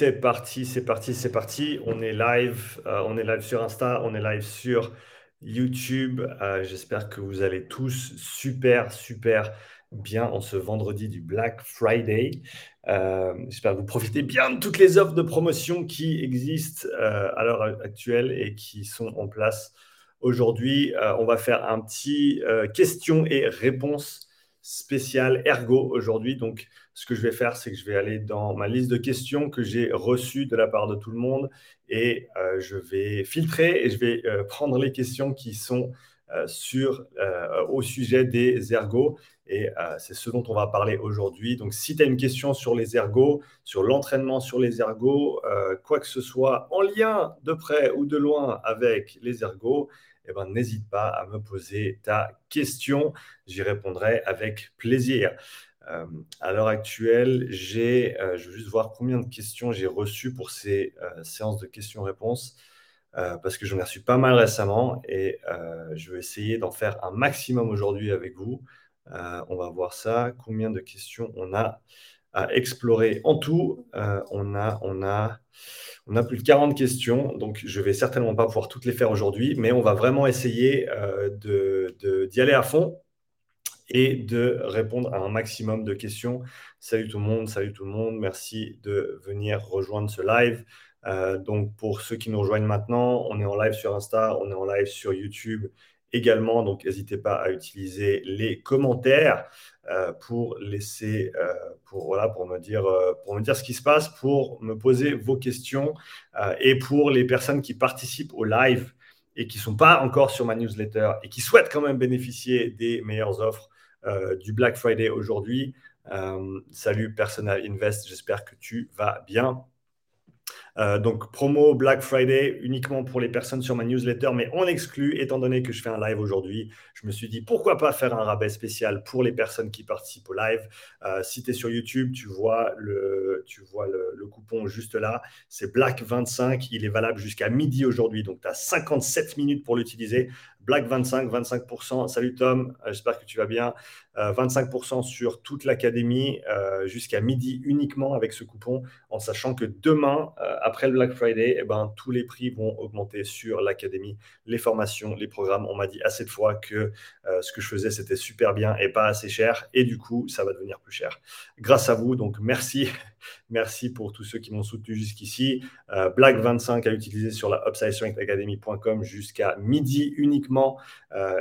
C'est parti, c'est parti, c'est parti. On est live, euh, on est live sur Insta, on est live sur YouTube. Euh, j'espère que vous allez tous super, super bien en ce vendredi du Black Friday. Euh, j'espère que vous profitez bien de toutes les offres de promotion qui existent à l'heure actuelle et qui sont en place aujourd'hui. on va faire un petit questions et réponses spécial ergo aujourd'hui. Donc, ce que je vais faire, c'est que je vais aller dans ma liste de questions que j'ai reçues de la part de tout le monde et euh, je vais filtrer et je vais euh, prendre les questions qui sont euh, sur, au sujet des ergos. Et c'est ce dont on va parler aujourd'hui. Donc, si tu as une question sur les ergos, sur l'entraînement sur les ergos, quoi que ce soit en lien de près ou de loin avec les ergos, eh ben, n'hésite pas à me poser ta question. J'y répondrai avec plaisir. Euh, à l'heure actuelle, j'ai, euh, je veux juste voir combien de questions j'ai reçues pour ces euh, séances de questions-réponses, parce que j'en ai reçu pas mal récemment et je vais essayer d'en faire un maximum aujourd'hui avec vous. on va voir ça, combien de questions on a à explorer. En tout, on, a, on, a, on a plus de 40 questions, donc je vais certainement pas pouvoir toutes les faire aujourd'hui, mais on va vraiment essayer de, d'y aller à fond et de répondre à un maximum de questions. Salut tout le monde, salut tout le monde, merci de venir rejoindre ce live. Euh, donc pour ceux qui nous rejoignent maintenant, on est en live sur Insta, on est en live sur YouTube également, donc n'hésitez pas à utiliser les commentaires euh, pour laisser, euh, pour, me dire, pour me dire ce qui se passe, pour me poser vos questions et pour les personnes qui participent au live et qui ne sont pas encore sur ma newsletter et qui souhaitent quand même bénéficier des meilleures offres, euh, du Black Friday aujourd'hui. Euh, salut Personal Invest, j'espère que tu vas bien. Euh, donc, promo Black Friday uniquement pour les personnes sur ma newsletter, mais on exclut, étant donné que je fais un live aujourd'hui, je me suis dit pourquoi pas faire un rabais spécial pour les personnes qui participent au live. si tu es sur YouTube, tu vois le, tu vois le, le coupon juste là. C'est Black25, il est valable jusqu'à midi aujourd'hui, donc tu as 57 minutes pour l'utiliser. Black 25, 25%. Salut Tom, euh, j'espère que tu vas bien. 25% euh, sur toute l'académie euh, jusqu'à midi uniquement avec ce coupon, en sachant que demain, après le Black Friday, eh ben, tous les prix vont augmenter sur l'académie, les formations, les programmes. On m'a dit assez de fois que ce que je faisais, c'était super bien et pas assez cher. Et du coup, ça va devenir plus cher. Grâce à vous, donc merci. Merci pour tous ceux qui m'ont soutenu jusqu'ici. Black 25 à utiliser sur la upsidestrengthacademy.com jusqu'à midi uniquement.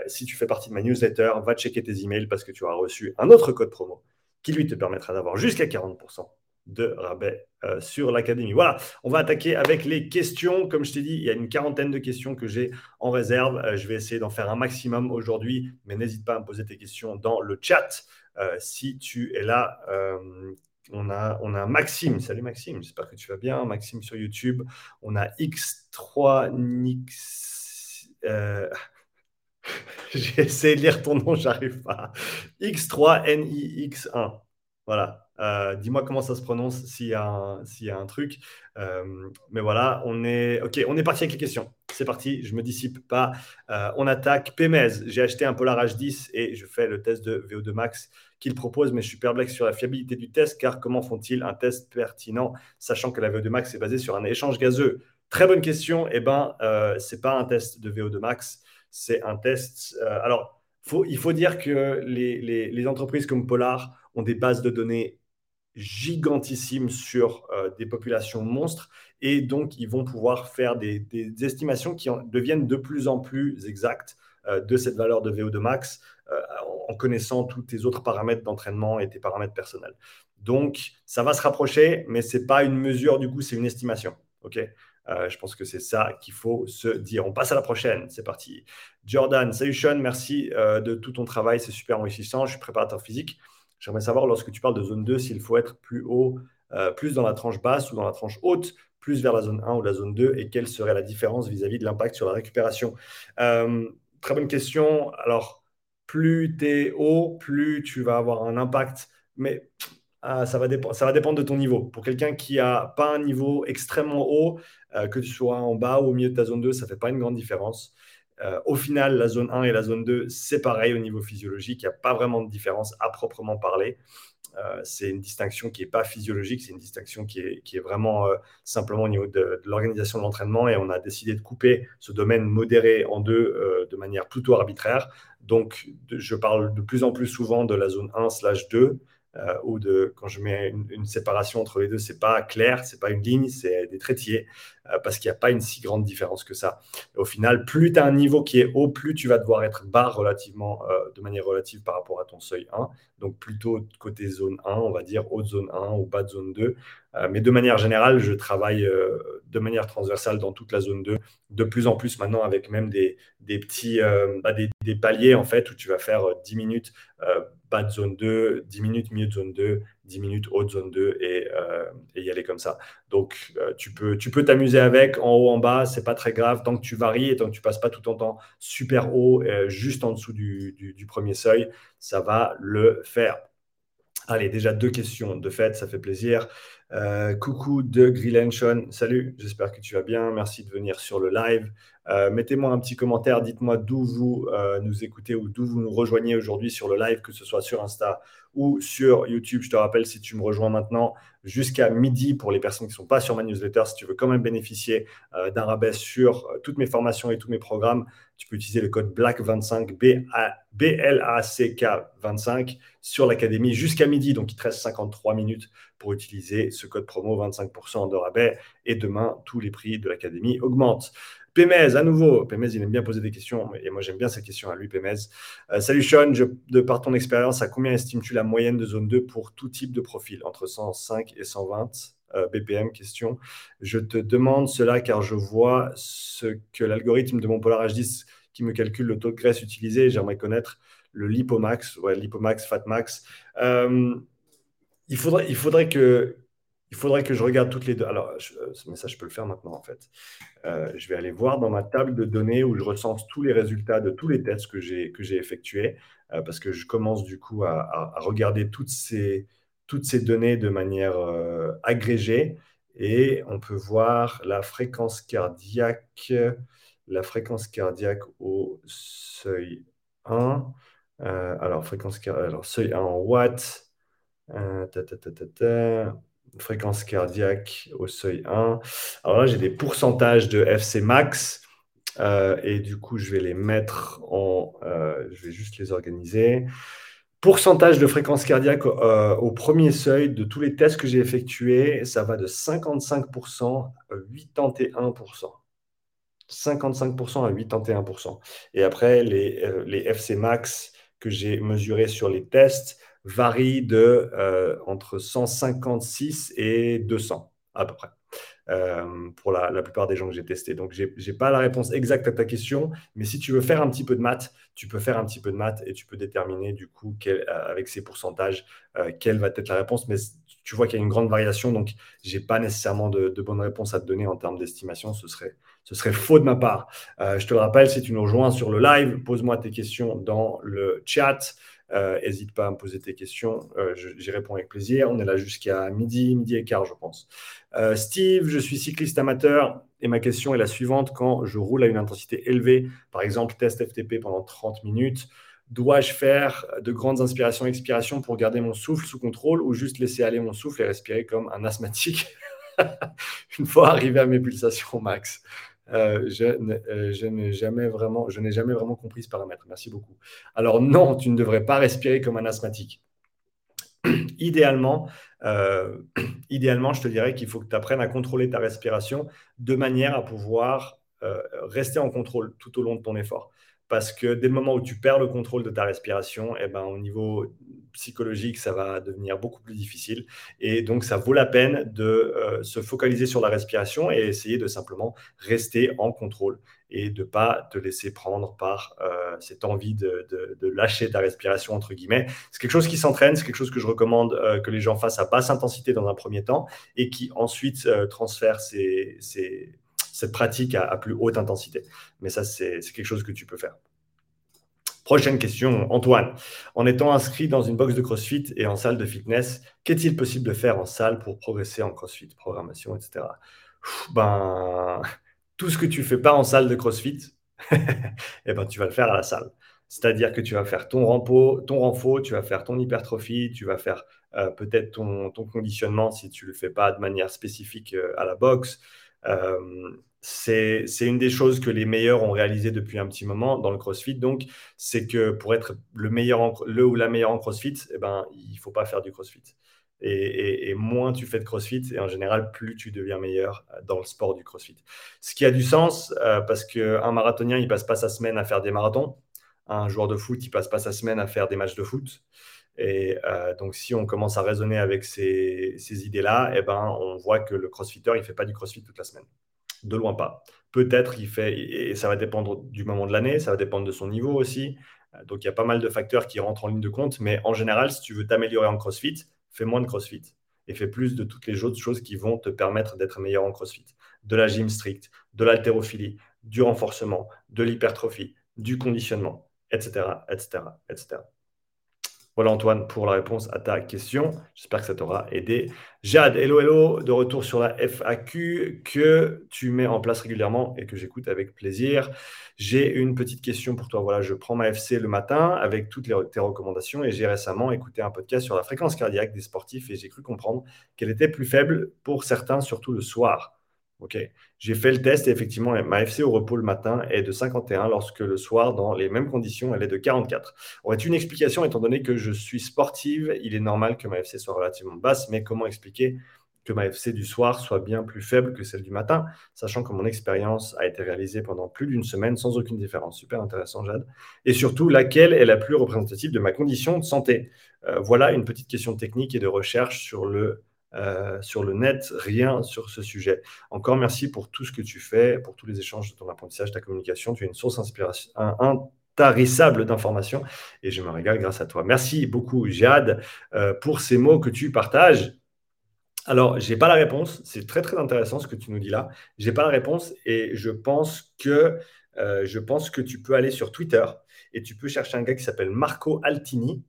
si tu fais partie de ma newsletter, va checker tes emails parce que tu auras reçu un autre code promo qui lui te permettra d'avoir jusqu'à 40% de rabais euh, sur l'académie. Voilà, on va attaquer avec les questions. Comme je t'ai dit, il y a une quarantaine de questions que j'ai en réserve. Euh, je vais essayer d'en faire un maximum aujourd'hui, mais n'hésite pas à me poser tes questions dans le chat euh, si tu es là. On, a, Maxime. Salut Maxime, j'espère que tu vas bien. Maxime sur YouTube. On a X3 Nix. J'ai essayé de lire ton nom, j'arrive pas. X3NIX1. Voilà. Euh, dis-moi comment ça se prononce s'il y, a un truc. Euh, mais voilà, on est, ok, on est parti avec les questions. C'est parti, je me dissipe pas. Euh, on attaque Pemez. J'ai acheté un Polar H10 et je fais le test de VO2 Max qu'il propose, mais je suis perplexe sur la fiabilité du test car comment font-ils un test pertinent sachant que la VO2 Max est basée sur un échange gazeux? Très bonne question. Eh ben, c'est pas un test de VO2 Max c'est un test. Alors, il faut dire que les, entreprises comme Polar ont des bases de données gigantissimes sur euh, des populations monstres et donc ils vont pouvoir faire des, estimations qui deviennent de plus en plus exactes euh, de cette valeur de VO2 max en connaissant tous tes autres paramètres d'entraînement et tes paramètres personnels. Donc ça va se rapprocher, mais ce n'est pas une mesure du coup, c'est une estimation. ok? Euh, je pense que c'est ça qu'il faut se dire. On passe à la prochaine. C'est parti. Jordan, salut Sean, merci euh, de tout ton travail. C'est super enrichissant. Je suis préparateur physique. J'aimerais savoir, lorsque tu parles de zone 2, s'il faut être plus haut, euh, plus dans la tranche basse ou dans la tranche haute, plus vers la zone 1 ou la zone 2, et quelle serait la différence vis-à-vis de l'impact sur la récupération? Très bonne question. Alors, plus tu es haut, plus tu vas avoir un impact. Mais ah, ça, va ça va dépendre de ton niveau. Pour quelqu'un qui n'a pas un niveau extrêmement haut, euh, que tu sois en bas ou au milieu de ta zone 2, ça ne fait pas une grande différence. Euh, au final, la zone 1 et la zone 2, c'est pareil au niveau physiologique. Il n'y a pas vraiment de différence à proprement parler. c'est une distinction qui n'est pas physiologique, c'est une distinction qui est, vraiment simplement au niveau de, l'organisation de l'entraînement et on a décidé de couper ce domaine modéré en deux de manière plutôt arbitraire. Donc, je parle de plus en plus souvent de la zone 1 slash 2 euh, ou de quand je mets une, séparation entre les deux, c'est pas clair, c'est pas une ligne, c'est des traitiers, euh, parce qu'il n'y a pas une si grande différence que ça. au final, plus tu as un niveau qui est haut, plus tu vas devoir être bas relativement, euh, de manière relative par rapport à ton seuil 1. Donc plutôt côté zone 1, on va dire haute zone 1 ou bas de zone 2. mais de manière générale, je travaille de manière transversale dans toute la zone 2, de plus en plus maintenant avec même des, petits bah, des, des, paliers en fait où tu vas faire 10 minutes bas de zone 2, 10 minutes milieu de zone 2, 10 minutes haute zone 2 euh, et, y aller comme ça. Donc, euh, tu peux tu peux t'amuser avec en haut, en bas, c'est pas très grave tant que tu varies et tant que tu passes pas tout ton temps super haut, euh, juste en dessous du, du, premier seuil, ça va le faire. Allez, déjà deux questions de fait, ça fait plaisir. Coucou de Grillenshon, salut, j'espère que tu vas bien, merci de venir sur le live. Euh, mettez-moi un petit commentaire, dites-moi d'où vous euh, nous écoutez ou d'où vous nous rejoignez aujourd'hui sur le live, que ce soit sur Insta ou sur YouTube. Je te rappelle, si tu me rejoins maintenant jusqu'à midi pour les personnes qui ne sont pas sur ma newsletter, si tu veux quand même bénéficier euh, d'un rabais sur toutes mes formations et tous mes programmes, tu peux utiliser le code BLACK25, B-L-A-C-K 25 sur l'académie jusqu'à midi. Donc, il te reste 53 minutes pour utiliser ce code promo 25% de rabais. Et demain, tous les prix de l'académie augmentent. Pémez, à nouveau. Pémez, il aime bien poser des questions. Et moi, j'aime bien ces questions à lui, Pémez. Euh, salut Sean, de par ton expérience, à combien estimes-tu la moyenne de zone 2 pour tout type de profil? Entre 105 et 120 euh, BPM Question. Je te demande cela car je vois ce que l'algorithme de mon Polar H10 qui me calcule le taux de graisse utilisé. J'aimerais connaître le lipomax, ouais, lipomax, fatmax. Euh, il, faudrait, il faudrait que il faudrait que je regarde toutes les deux. Alors, euh, ce message, je peux le faire maintenant, en fait. Euh, je vais aller voir dans ma table de données où je recense tous les résultats de tous les tests que j'ai, que j'ai effectués, euh, parce que je commence du coup à, regarder toutes ces, toutes ces données de manière agrégée. Et on peut voir la fréquence cardiaque, la fréquence cardiaque au seuil 1. alors, fréquence alors, seuil 1 en watts. Ta, fréquence cardiaque au seuil 1. Alors là, j'ai des pourcentages de FC max. Euh, et du coup, je vais les mettre en... Euh, je vais juste les organiser. Pourcentage de fréquence cardiaque euh, au premier seuil de tous les tests que j'ai effectués, ça va de 55% à 81%. 55% à 81%. Et après, les, les FC max que j'ai mesurés sur les tests, varie de euh, entre 156 et 200 à peu près. Euh, pour la, plupart des gens que j'ai testés. Donc, je n'ai pas la réponse exacte à ta question, mais si tu veux faire un petit peu de maths, tu peux faire un petit peu de maths et tu peux déterminer du coup euh, avec ces pourcentages quelle va être la réponse. Mais tu vois qu'il y a une grande variation, donc je n'ai pas nécessairement de, de bonnes réponses à te donner en termes d'estimation. Ce serait, ce serait faux de ma part. je te le rappelle, si tu nous rejoins sur le live, pose-moi tes questions dans le chat. N'hésite euh, pas à me poser tes questions, euh, j'y réponds avec plaisir. On est là jusqu'à midi, midi et quart, je pense. Euh, Steve, je suis cycliste amateur et ma question est la suivante. Quand je roule à une intensité élevée, par exemple test FTP pendant 30 minutes, dois-je faire de grandes inspirations expirations pour garder mon souffle sous contrôle ou juste laisser aller mon souffle et respirer comme un asthmatique une fois arrivé à mes pulsations max? Euh, euh, je, n'ai jamais vraiment, compris ce paramètre. Merci beaucoup. Alors non, tu ne devrais pas respirer comme un asthmatique. idéalement, euh, idéalement, je te dirais qu'il faut que tu apprennes à contrôler ta respiration de manière à pouvoir rester en contrôle tout au long de ton effort. Parce que dès le moment où tu perds le contrôle de ta respiration, eh ben, au niveau psychologique, ça va devenir beaucoup plus difficile. Et donc, ça vaut la peine de euh, se focaliser sur la respiration et essayer de simplement rester en contrôle et de ne pas te laisser prendre par euh, cette envie de, lâcher ta respiration, entre guillemets. C'est quelque chose qui s'entraîne, c'est quelque chose que je recommande euh, que les gens fassent à basse intensité dans un premier temps et qui ensuite transfèrent cette pratique à plus haute intensité. Mais ça, c'est quelque chose que tu peux faire. Prochaine question, Antoine. En étant inscrit dans une box de CrossFit et en salle de fitness, qu'est-il possible de faire en salle pour progresser en CrossFit, programmation, etc. ben, tout ce que tu fais pas en salle de CrossFit, eh ben, tu vas le faire à la salle. C'est-à-dire que tu vas faire ton rampo, ton renfo, tu vas faire ton hypertrophie, tu vas faire euh, peut-être ton, conditionnement si tu le fais pas de manière spécifique euh, à la boxe. C'est une des choses que les meilleurs ont réalisé depuis un petit moment dans le CrossFit. Donc, c'est que pour être le meilleur, le ou la meilleure en CrossFit, eh ben, il faut pas faire du CrossFit. Et, moins tu fais de CrossFit, et en général, plus tu deviens meilleur dans le sport du CrossFit. Ce qui a du sens, parce qu'un marathonien, il passe pas sa semaine à faire des marathons. Un joueur de foot, il passe pas sa semaine à faire des matchs de foot. Et euh, donc, si on commence à raisonner avec ces, idées-là, eh ben, on voit que le crossfitter, il ne fait pas du crossfit toute la semaine. De loin pas. Peut-être il fait, et ça va dépendre du moment de l'année, ça va dépendre de son niveau aussi. Euh, donc, il y a pas mal de facteurs qui rentrent en ligne de compte. Mais en général, si tu veux t'améliorer en crossfit, fais moins de crossfit et fais plus de toutes les autres choses qui vont te permettre d'être meilleur en crossfit. De la gym strict, de l'haltérophilie, du renforcement, de l'hypertrophie, du conditionnement, etc., etc., etc. Voilà Antoine pour la réponse à ta question. J'espère que ça t'aura aidé. Jade, hello, hello, de retour sur la FAQ que tu mets en place régulièrement et que j'écoute avec plaisir. J'ai une petite question pour toi. Voilà, je prends ma FC le matin avec toutes tes recommandations et j'ai récemment écouté un podcast sur la fréquence cardiaque des sportifs et j'ai cru comprendre qu'elle était plus faible pour certains, surtout le soir. OK. J'ai fait le test et effectivement, ma FC au repos le matin est de 51, lorsque le soir, dans les mêmes conditions, elle est de 44. Aurait une explication étant donné que je suis sportive Il est normal que ma FC soit relativement basse, mais comment expliquer que ma FC du soir soit bien plus faible que celle du matin, sachant que mon expérience a été réalisée pendant plus d'une semaine sans aucune différence? Super intéressant, Jade. Et surtout, laquelle est la plus représentative de ma condition de santé? Euh, Voilà une petite question technique et de recherche sur le euh, sur le net, rien sur ce sujet. Encore merci pour tout ce que tu fais, pour tous les échanges de ton apprentissage, ta communication. Tu es une source inspiration, intarissable d'informations et je me régale grâce à toi. Merci beaucoup, Jade, euh, pour ces mots que tu partages. Alors, je n'ai pas la réponse. C'est très, très intéressant ce que tu nous dis là. Je n'ai pas la réponse et je pense que euh, je pense que tu peux aller sur Twitter et tu peux chercher un gars qui s'appelle Marco Altini,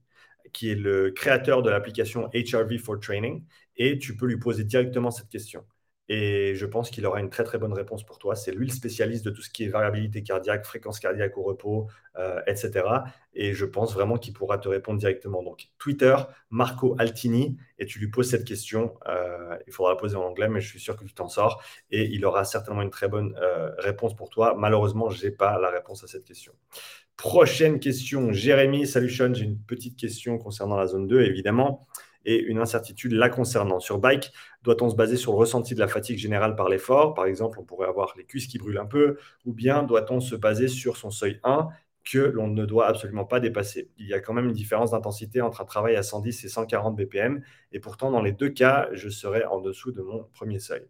qui est le créateur de l'application HRV for Training et tu peux lui poser directement cette question. Et je pense qu'il aura une très très bonne réponse pour toi. C'est lui le spécialiste de tout ce qui est variabilité cardiaque, fréquence cardiaque au repos, euh, etc. Et je pense vraiment qu'il pourra te répondre directement. Donc Twitter, Marco Altini, et tu lui poses cette question. Euh, il faudra la poser en anglais, mais je suis sûr que tu t'en sors. Et il aura certainement une très bonne euh, réponse pour toi. Malheureusement, je n'ai pas la réponse à cette question. Prochaine question, Jérémy. Salut Sean, j'ai une petite question concernant la zone 2, évidemment et une incertitude la concernant. Sur bike, doit-on se baser sur le ressenti de la fatigue générale par l'effort? Par exemple, on pourrait avoir les cuisses qui brûlent un peu, ou bien doit-on se baser sur son seuil 1 que l'on ne doit absolument pas dépasser? Il y a quand même une différence d'intensité entre un travail à 110 et 140 BPM, et pourtant dans les deux cas, je serai en dessous de mon premier seuil.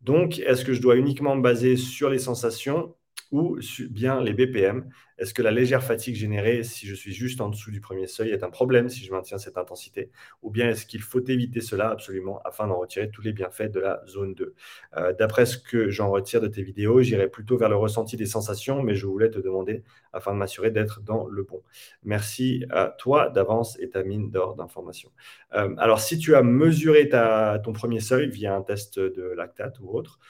Donc, est-ce que je dois uniquement me baser sur les sensations? Ou bien les BPM Est-ce que la légère fatigue générée si je suis juste en dessous du premier seuil est un problème si je maintiens cette intensité? Ou bien est-ce qu'il faut éviter cela absolument afin d'en retirer tous les bienfaits de la zone 2 euh, D'après ce que j'en retire de tes vidéos, j'irai plutôt vers le ressenti des sensations, mais je voulais te demander afin de m'assurer d'être dans le bon. Merci à toi d'avance et ta mine d'or d'informations. Euh, alors, si tu as mesuré ton premier seuil via un test de lactate ou autre,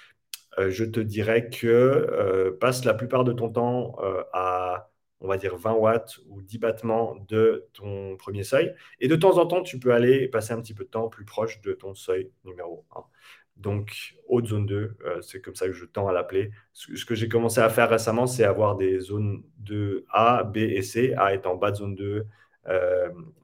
je te dirais que euh, passe la plupart de ton temps euh, à, on va dire, 20 watts ou 10 battements de ton premier seuil. Et de temps en temps, tu peux aller passer un petit peu de temps plus proche de ton seuil numéro 1. Donc, haute zone 2, c'est comme ça que je tends à l'appeler. Ce, que j'ai commencé à faire récemment, c'est avoir des zones de A, B et C. A étant bas de zone 2,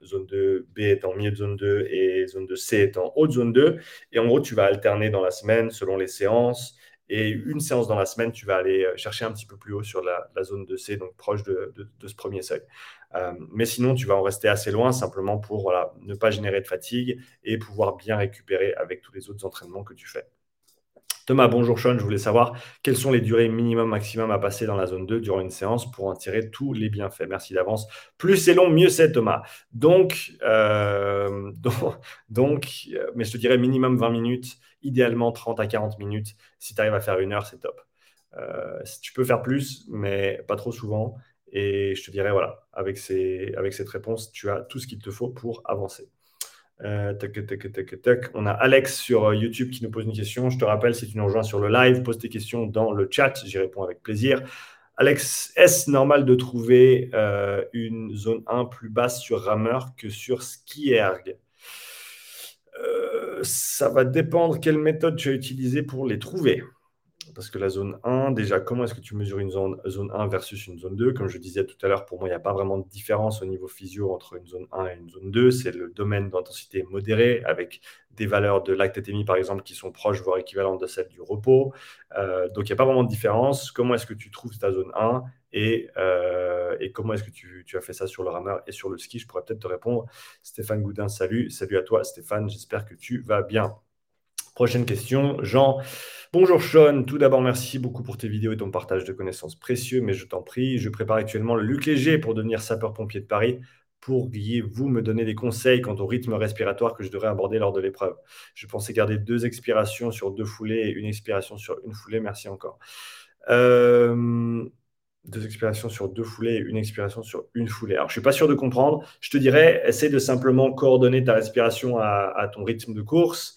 zone 2, B étant milieu de zone 2 et zone 2 C étant haute zone 2. Et en gros, tu vas alterner dans la semaine selon les séances. Et une séance dans la semaine, tu vas aller euh, chercher un petit peu plus haut sur la, zone de C, donc proche de, ce premier seuil. Euh, mais sinon, tu vas en rester assez loin simplement pour ne pas générer de fatigue et pouvoir bien récupérer avec tous les autres entraînements que tu fais. Thomas, bonjour Sean, je voulais savoir quelles sont les durées minimum, maximum à passer dans la zone 2 durant une séance pour en tirer tous les bienfaits. Merci d'avance. Plus c'est long, mieux c'est Thomas. Donc, euh, donc, mais je te dirais minimum 20 minutes idéalement 30 à 40 minutes. Si tu arrives à faire une heure, c'est top. Euh, tu peux faire plus, mais pas trop souvent. Et je te dirais, voilà, avec, ces, avec cette réponse, tu as tout ce qu'il te faut pour avancer. Euh, On a Alex sur euh, YouTube qui nous pose une question. Je te rappelle, si tu nous rejoins sur le live, pose tes questions dans le chat. J'y réponds avec plaisir. Alex, est-ce normal de trouver une zone 1 plus basse sur rameur que sur ski erg Euh, ça va dépendre quelle méthode tu as utilisée pour les trouver. Parce que la zone 1, déjà, comment est-ce que tu mesures une zone, zone 1 versus une zone 2 Comme je disais tout à l'heure, pour moi, il n'y a pas vraiment de différence au niveau physio entre une zone 1 et une zone 2. C'est le domaine d'intensité modérée avec des valeurs de lactatémie, par exemple, qui sont proches, voire équivalentes de celles du repos. Euh, donc, il n'y a pas vraiment de différence. Comment est-ce que tu trouves ta zone 1 et, euh, et comment est-ce que tu, tu, as fait ça sur le rameur et sur le ski? Je pourrais peut-être te répondre. Stéphane Goudin, salut. Salut à toi, Stéphane. J'espère que tu vas bien. Prochaine question, Jean. Bonjour Sean, tout d'abord merci beaucoup pour tes vidéos et ton partage de connaissances précieux, mais je t'en prie, je prépare actuellement le Luc Léger pour devenir sapeur-pompier de Paris. Pourriez-vous me donner des conseils quant au rythme respiratoire que je devrais aborder lors de l'épreuve Je pensais garder deux expirations sur deux foulées et une expiration sur une foulée. Merci encore. Euh, deux expirations sur deux foulées et une expiration sur une foulée. Alors, je ne suis pas sûr de comprendre. Je te dirais, essaie de simplement coordonner ta respiration à ton rythme de course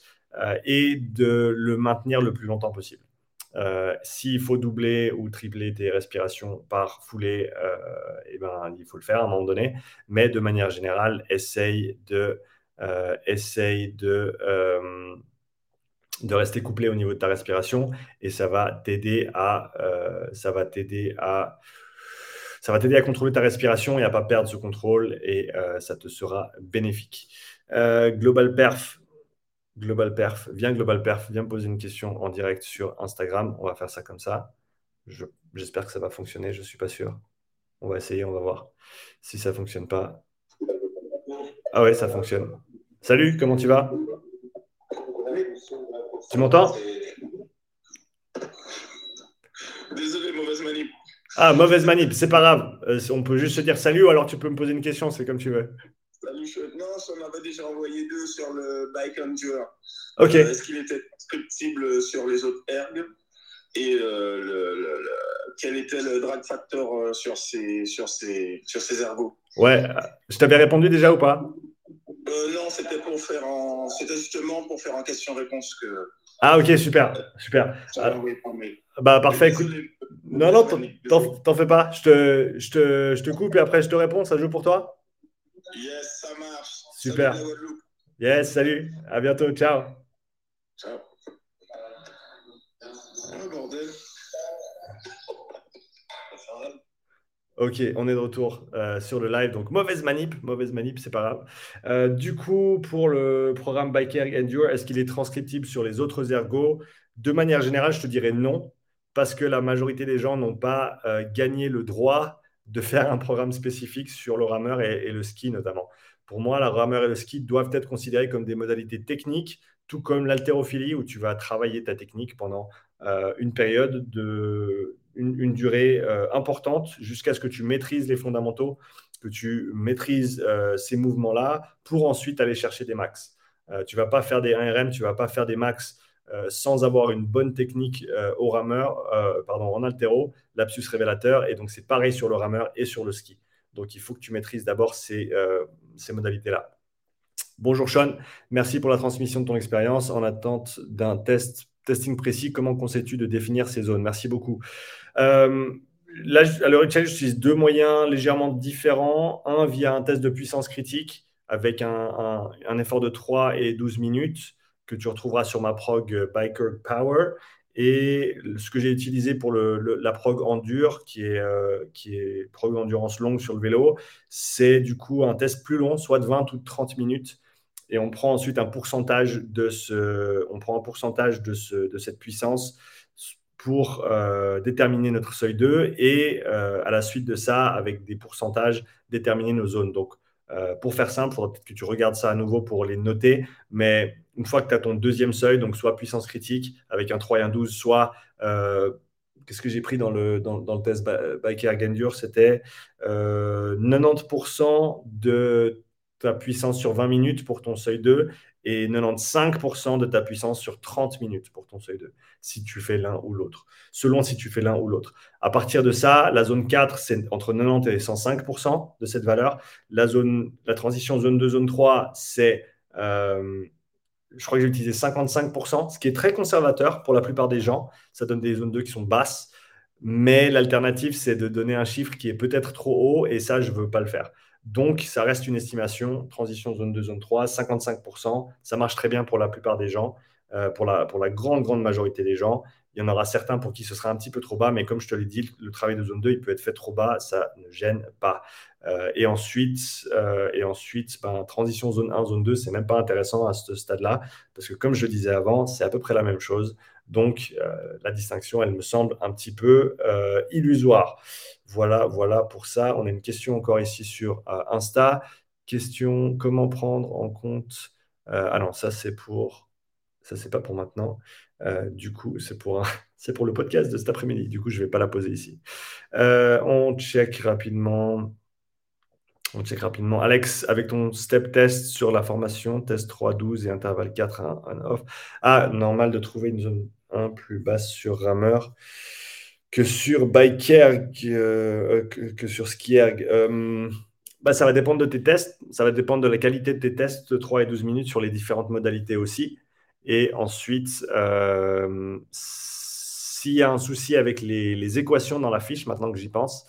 et de le maintenir le plus longtemps possible. Euh, s'il faut doubler ou tripler tes respirations par foulée, euh, eh ben, il faut le faire à un moment donné. Mais de manière générale, essaye de, essaye de, de rester couplé au niveau de ta respiration et ça va t'aider à, ça à, à contrôler ta respiration et à pas perdre ce contrôle et ça te sera bénéfique. Global Perf, Global Perf, viens Global Perf, viens poser une question en direct sur Instagram. On va faire ça comme ça. J'espère que ça va fonctionner, je ne suis pas sûr. On va essayer, on va voir. Si ça ne fonctionne pas. Ah ouais, ça fonctionne. Salut, comment tu vas? Tu m'entends? Désolé, mauvaise manip. Ah, mauvaise manip, c'est pas grave. Euh, on peut juste se dire salut ou alors tu peux me poser une question, c'est comme tu veux. Non, ça m'avait déjà envoyé deux sur le Bike Endure. Ok. Euh, est-ce qu'il était transcriptible sur les autres ergs Et euh, quel était le drag factor euh, sur ces, sur ces, sur ces ergos Ouais, je t'avais répondu déjà ou pas? Non, c'était pour faire en... c'était justement pour faire en question-réponse que. Ah ok, super, super. Ah, bah parfait, écoute. Non, non, t'en fais pas. Je te, je, te, je te coupe et après je te réponds. Ça joue pour toi? Yes, ça marche. Super. yes, salut. À bientôt. Ciao. Ciao. Oh, bordel. Ok, on est de retour euh, sur le live. Donc, mauvaise manip, mauvaise manip, c'est pas grave. Euh, du coup, pour le programme Biker Endure, est-ce qu'il est transcriptible sur les autres ergos De manière générale, je te dirais non, parce que la majorité des gens n'ont pas euh, gagné le droit de faire un programme spécifique sur le rameur et, le ski notamment. Pour moi, la rameur et le ski doivent être considérés comme des modalités techniques, tout comme l'haltérophilie où tu vas travailler ta technique pendant euh, une période de une, durée euh, importante jusqu'à ce que tu maîtrises les fondamentaux, que tu maîtrises euh, ces mouvements-là pour ensuite aller chercher des max. tu vas pas faire des 1RM, tu vas pas faire des max euh, sans avoir une bonne technique euh, au rameur, euh, pardon, en altéro, lapsus révélateur. Et donc, c'est pareil sur le rameur et sur le ski. Donc, il faut que tu maîtrises d'abord ces, modalités-là. Bonjour Sean, merci pour la transmission de ton expérience. En attente d'un test, testing précis, comment conseilles-tu de définir ces zones? Merci beaucoup. Là, à l'heure actuelle, j'utilise deux moyens légèrement différents. Un via un test de puissance critique avec un, un, un effort de 3 et 12 minutes que tu retrouveras sur ma prog euh, Biker Power. Et ce que j'ai utilisé pour la prog endure, qui est, euh, qui est prog endurance longue sur le vélo, c'est du coup un test plus long, soit de 20 ou de 30 minutes. Et on prend ensuite un pourcentage de, ce, on prend un pourcentage de, ce, de cette puissance pour euh, déterminer notre seuil 2 et à la suite de ça, avec des pourcentages, déterminer nos zones. Donc, pour faire simple, il faudra peut-être que tu regardes ça à nouveau pour les noter, mais une fois que tu as ton deuxième seuil, donc soit puissance critique avec un 3 et un 12, soit euh, qu'est-ce que j'ai pris dans le, dans, le test Biker Gendure, c'était 90% euh, de ta puissance sur 20 minutes pour ton seuil 2 et 95% de ta puissance sur 30 minutes pour ton seuil 2, si tu fais l'un ou l'autre, selon si tu fais l'un ou l'autre. À partir de ça, la zone 4, c'est entre 90 et 105% de cette valeur. La, zone, la transition zone 2, zone 3, c'est euh, je crois que j'ai utilisé 55%, ce qui est très conservateur pour la plupart des gens. Ça donne des zones 2 qui sont basses. Mais l'alternative, c'est de donner un chiffre qui est peut-être trop haut, et ça, je ne veux pas le faire. Donc, ça reste une estimation, transition zone 2, zone 3, 55%. Ça marche très bien pour la plupart des gens, euh, pour, la, pour la grande, grande majorité des gens. Il y en aura certains pour qui ce sera un petit peu trop bas, mais comme je te l'ai dit, le travail de zone 2, il peut être fait trop bas, ça ne gêne pas. Euh, et ensuite, euh, et ensuite ben, transition zone 1, zone 2, c'est même pas intéressant à ce stade-là, parce que comme je le disais avant, c'est à peu près la même chose. Donc, euh, la distinction, elle me semble un petit peu illusoire. Voilà, voilà pour ça. On a une question encore ici sur Insta. Question comment prendre en compte. ah non, ça c'est pour. Ça, c'est pas pour maintenant. du coup, c'est pour, c'est pour le podcast de cet après-midi. Du coup, je ne vais pas la poser ici. on check rapidement. On check rapidement. Alex, avec ton step test sur la formation, test 3, 12 et intervalle 4, 1, off. Ah, normal de trouver une zone 1 plus basse sur rameur que sur biker, euh, que, sur skierg. Euh, bah, ça va dépendre de tes tests. Ça va dépendre de la qualité de tes tests de 3 et 12 minutes sur les différentes modalités aussi. Et ensuite, euh, s'il y a un souci avec les, les, équations dans la fiche, maintenant que j'y pense,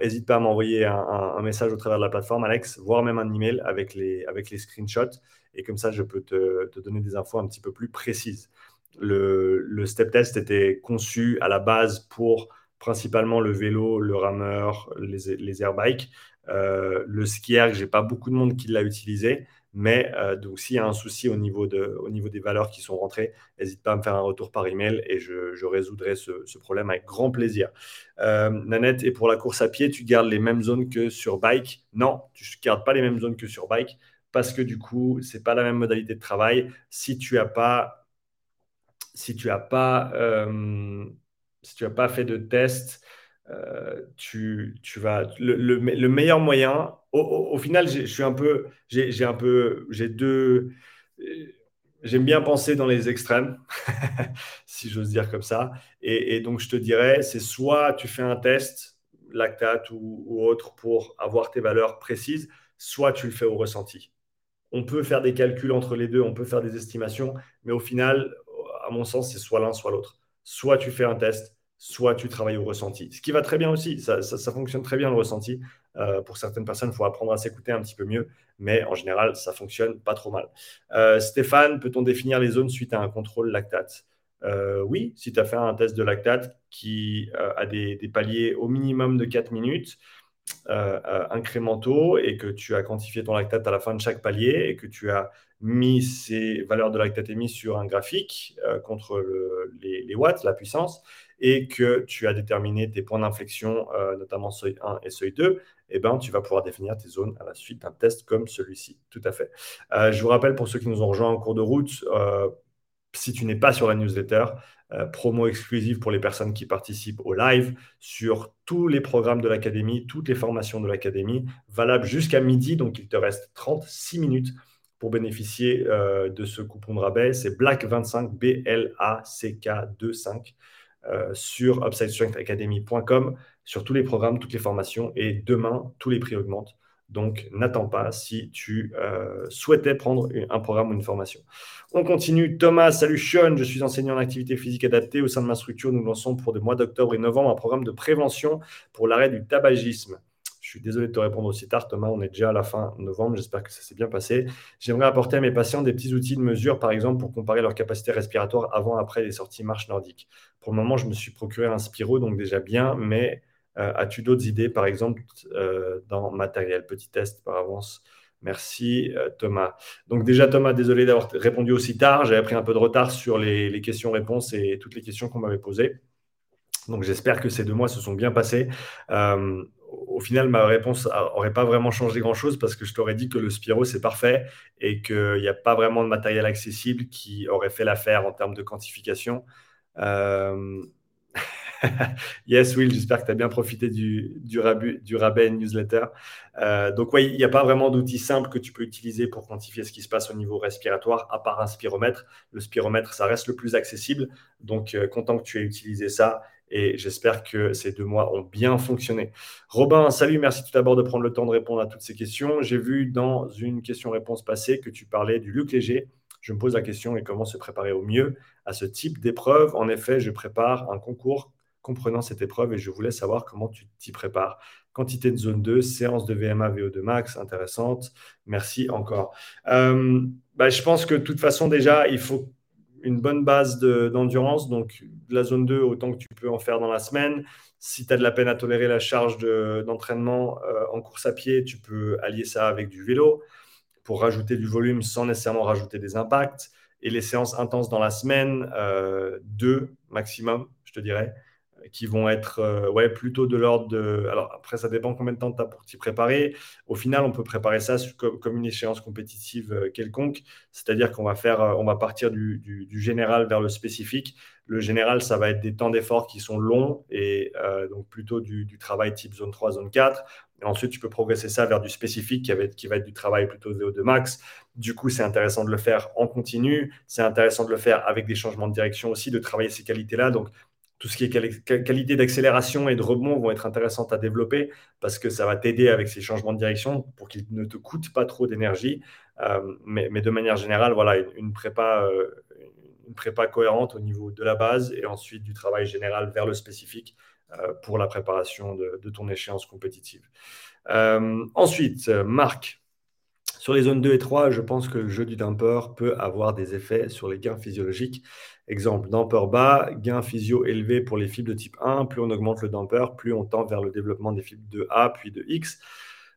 n'hésite euh, pas à m'envoyer un, message au travers de la plateforme, Alex, voire même un email avec les, avec les screenshots. Et comme ça, je peux te, donner des infos un petit peu plus précises. Le, step test était conçu à la base pour principalement le vélo, le rameur, les, les airbikes. Euh, le skier, j'ai pas beaucoup de monde qui l'a utilisé. Mais euh, donc, s'il y a un souci au niveau, de, au niveau des valeurs qui sont rentrées, n'hésite pas à me faire un retour par email et je, résoudrai ce, problème avec grand plaisir. Euh, Nanette, et pour la course à pied, tu gardes les mêmes zones que sur bike? Non, tu ne gardes pas les mêmes zones que sur bike parce que du coup, ce n'est pas la même modalité de travail. Si tu n'as pas, si pas, euh, si pas fait de test, euh, tu, vas le, meilleur moyen. Au, final, je suis un peu, j'ai un peu, j'ai deux. J'aime bien penser dans les extrêmes, si j'ose dire comme ça. Et, donc, je te dirais, c'est soit tu fais un test, lactate ou, ou, autre, pour avoir tes valeurs précises, soit tu le fais au ressenti. On peut faire des calculs entre les deux, on peut faire des estimations, mais au final, à mon sens, c'est soit l'un, soit l'autre. Soit tu fais un test, soit tu travailles au ressenti. Ce qui va très bien aussi, ça, fonctionne très bien le ressenti. Euh, pour certaines personnes, il faut apprendre à s'écouter un petit peu mieux, mais en général, ça fonctionne pas trop mal. Euh, Stéphane, peut-on définir les zones suite à un contrôle lactate? Euh, Oui, si tu as fait un test de lactate qui a des, paliers au minimum de 4 minutes, incrémentaux, et que tu as quantifié ton lactate à la fin de chaque palier, et que tu as mis ces valeurs de lactatémie sur un graphique contre les watts, la puissance, et que tu as déterminé tes points d'inflexion, euh, notamment seuil 1 et seuil 2, eh ben, tu vas pouvoir définir tes zones à la suite d'un test comme celui-ci. Tout à fait. Euh, je vous rappelle pour ceux qui nous ont rejoints en cours de route, euh, si tu n'es pas sur la newsletter, promo exclusive pour les personnes qui participent au live sur tous les programmes de l'académie, toutes les formations de l'académie, valable jusqu'à midi. Donc, il te reste 36 minutes pour bénéficier de ce coupon de rabais. C'est BLACK25, B-L-A-C-K 25. Euh, sur upsidestrengthacademy.com sur tous les programmes, toutes les formations. Et demain, tous les prix augmentent. Donc, n'attends pas si tu euh, souhaitais prendre un programme ou une formation. On continue. Thomas, salut Sean, je suis enseignant en activité physique adaptée. Au sein de ma structure, nous lançons pour le mois d'octobre et novembre un programme de prévention pour l'arrêt du tabagisme. Suis désolé de te répondre aussi tard, Thomas. On est déjà à la fin novembre. J'espère que ça s'est bien passé. J'aimerais apporter à mes patients des petits outils de mesure, par exemple, pour comparer leur capacité respiratoire avant et après les sorties marche nordique. Pour le moment, je me suis procuré un Spiro, donc déjà bien, mais euh, as-tu d'autres idées, par exemple, euh, dans matériel? Petit test par avance. Merci euh, Thomas. Donc déjà Thomas, désolé d'avoir répondu aussi tard. J'avais pris un peu de retard sur les questions-réponses et toutes les questions qu'on m'avait posées. Donc j'espère que ces deux mois se sont bien passés au final, ma réponse n'aurait pas vraiment changé grand-chose parce que je t'aurais dit que le Spiro, c'est parfait et qu'il n'y a pas vraiment de matériel accessible qui aurait fait l'affaire en termes de quantification. Euh, yes, Will, j'espère que tu as bien profité du, rabais newsletter. Euh, donc, oui, il n'y a pas vraiment d'outil simple que tu peux utiliser pour quantifier ce qui se passe au niveau respiratoire, à part un spiromètre. Le spiromètre, ça reste le plus accessible. Donc, euh, content que tu aies utilisé ça et j'espère que ces deux mois ont bien fonctionné. Robin, salut, merci tout d'abord de prendre le temps de répondre à toutes ces questions. J'ai vu dans une question-réponse passée que tu parlais du Luc Léger. Je me pose la question comment se préparer au mieux à ce type d'épreuve? En effet, je prépare un concours comprenant cette épreuve et je voulais savoir comment tu t'y prépares. Quantité de zone 2, séance de VMA VO2 max, intéressante. Merci encore. Euh, bah, je pense que de toute façon, déjà, il faut une bonne base d'endurance. donc, la zone 2, autant que tu peux en faire dans la semaine. Si tu as de la peine à tolérer la charge d'entraînement euh, en course à pied, tu peux allier ça avec du vélo pour rajouter du volume sans nécessairement rajouter des impacts. Et les séances intenses dans la semaine, euh, deux maximum, je te dirais qui vont être euh, ouais, plutôt de l'ordre de. Alors, après, ça dépend combien de temps tu as pour t'y préparer. Au final, on peut préparer ça comme, une échéance compétitive euh, quelconque. C'est-à-dire qu'on va, faire, euh, on va partir du, général vers le spécifique. Le général, ça va être des temps d'effort qui sont longs et donc plutôt du, du, travail type zone 3, zone 4. Et ensuite, tu peux progresser ça vers du spécifique qui va être, qui va être du travail plutôt VO2 max. Du coup, c'est intéressant de le faire en continu. C'est intéressant de le faire avec des changements de direction aussi, de travailler ces qualités-là. Donc, tout ce qui est qualité d'accélération et de rebond vont être intéressantes à développer parce que ça va t'aider avec ces changements de direction pour qu'ils ne te coûtent pas trop d'énergie. Euh, mais, de manière générale, voilà, une, prépa, euh, prépa cohérente au niveau de la base et ensuite du travail général vers le spécifique euh, pour la préparation de, de, ton échéance compétitive. ensuite, Marc, sur les zones 2 et 3, je pense que le jeu du dumper peut avoir des effets sur les gains physiologiques. Exemple, damper bas, gain physio élevé pour les fibres de type 1. Plus on augmente le damper, plus on tend vers le développement des fibres de A puis de X.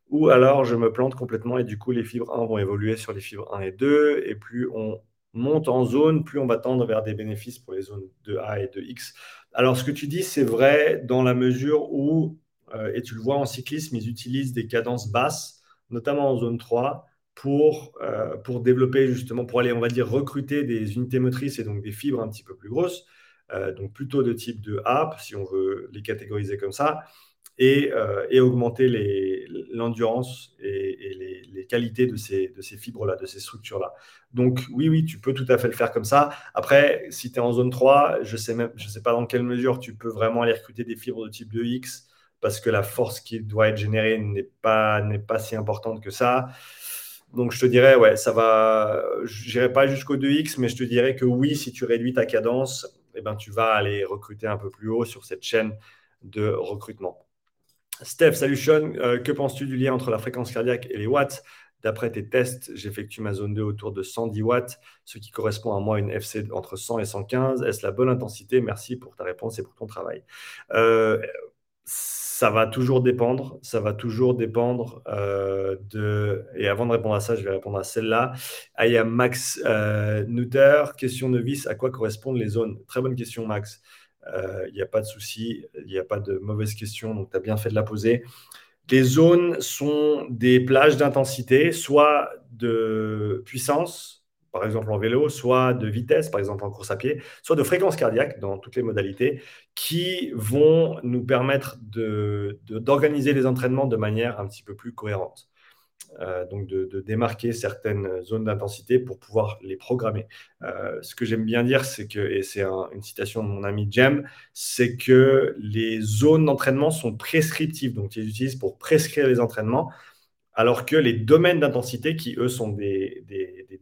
Ou alors je me plante complètement et du coup les fibres 1 vont évoluer sur les fibres 1 et 2. Et plus on monte en zone, plus on va tendre vers des bénéfices pour les zones de A et de X. Alors ce que tu dis, c'est vrai dans la mesure où, euh, et tu le vois en cyclisme, ils utilisent des cadences basses, notamment en zone 3 pour, euh, pour développer justement, pour aller, on va dire, recruter des unités motrices et donc des fibres un petit peu plus grosses, euh, donc plutôt de type de app, si on veut les catégoriser comme ça, et, euh, et augmenter l'endurance et, les, les, qualités de ces, de ces fibres-là, de ces structures-là. Donc oui, oui, tu peux tout à fait le faire comme ça. Après, si tu es en zone 3, je ne sais, même, sais pas dans quelle mesure tu peux vraiment aller recruter des fibres de type 2X, parce que la force qui doit être générée n'est pas, pas si importante que ça. Donc, je te dirais, ouais, ça va. Je n'irai pas jusqu'au 2x, mais je te dirais que oui, si tu réduis ta cadence, eh ben, tu vas aller recruter un peu plus haut sur cette chaîne de recrutement. Steph, salut Sean. Euh, que penses-tu du lien entre la fréquence cardiaque et les watts? D'après tes tests, j'effectue ma zone 2 autour de 110 watts, ce qui correspond à moi une FC entre 100 et 115. Est-ce la bonne intensité? Merci pour ta réponse et pour ton travail. Euh, ça va toujours dépendre. Ça va toujours dépendre euh, de. Et avant de répondre à ça, je vais répondre à celle-là. Il y a Max euh, Nutter, question novice à quoi correspondent les zones? Très bonne question, Max. Euh, il n'y a pas de souci, il n'y a pas de mauvaise question, donc tu as bien fait de la poser. Les zones sont des plages d'intensité, soit de puissance, par exemple en vélo, soit de vitesse, par exemple en course à pied, soit de fréquence cardiaque dans toutes les modalités, qui vont nous permettre d'organiser les entraînements de manière un petit peu plus cohérente. Euh, donc de, démarquer certaines zones d'intensité pour pouvoir les programmer. Euh, ce que j'aime bien dire, c'est que, et c'est une citation de mon ami Jem, c'est que les zones d'entraînement sont prescriptives, donc ils utilisent pour prescrire les entraînements alors que les domaines d'intensité, qui eux sont des,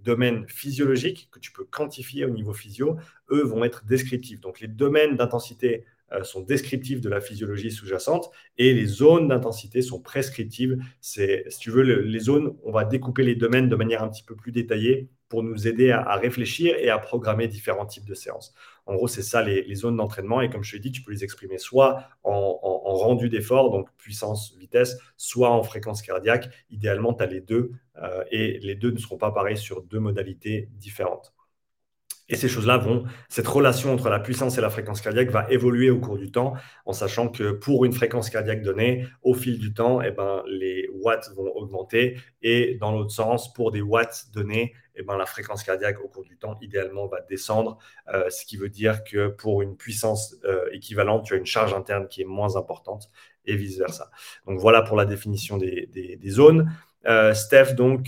domaines physiologiques que tu peux quantifier au niveau physio, eux vont être descriptifs. Donc les domaines d'intensité euh, sont descriptifs de la physiologie sous-jacente et les zones d'intensité sont prescriptives. C'est, si tu veux, les zones, on va découper les domaines de manière un petit peu plus détaillée pour nous aider à, réfléchir et à programmer différents types de séances. En gros, c'est ça les, zones d'entraînement. Et comme je te dit, tu peux les exprimer soit en, rendu d'effort, donc puissance, vitesse, soit en fréquence cardiaque. Idéalement, tu as les deux euh, et les deux ne seront pas pareils sur deux modalités différentes. Et ces choses-là vont, cette relation entre la puissance et la fréquence cardiaque va évoluer au cours du temps, en sachant que pour une fréquence cardiaque donnée, au fil du temps, eh ben, les vont augmenter. Et dans l'autre sens, pour des watts donnés, eh ben, la fréquence cardiaque au cours du temps, idéalement, va descendre. Euh, ce qui veut dire que pour une puissance euh, équivalente, tu as une charge interne qui est moins importante et vice-versa. Donc voilà pour la définition des, des zones. Euh, Steph, donc,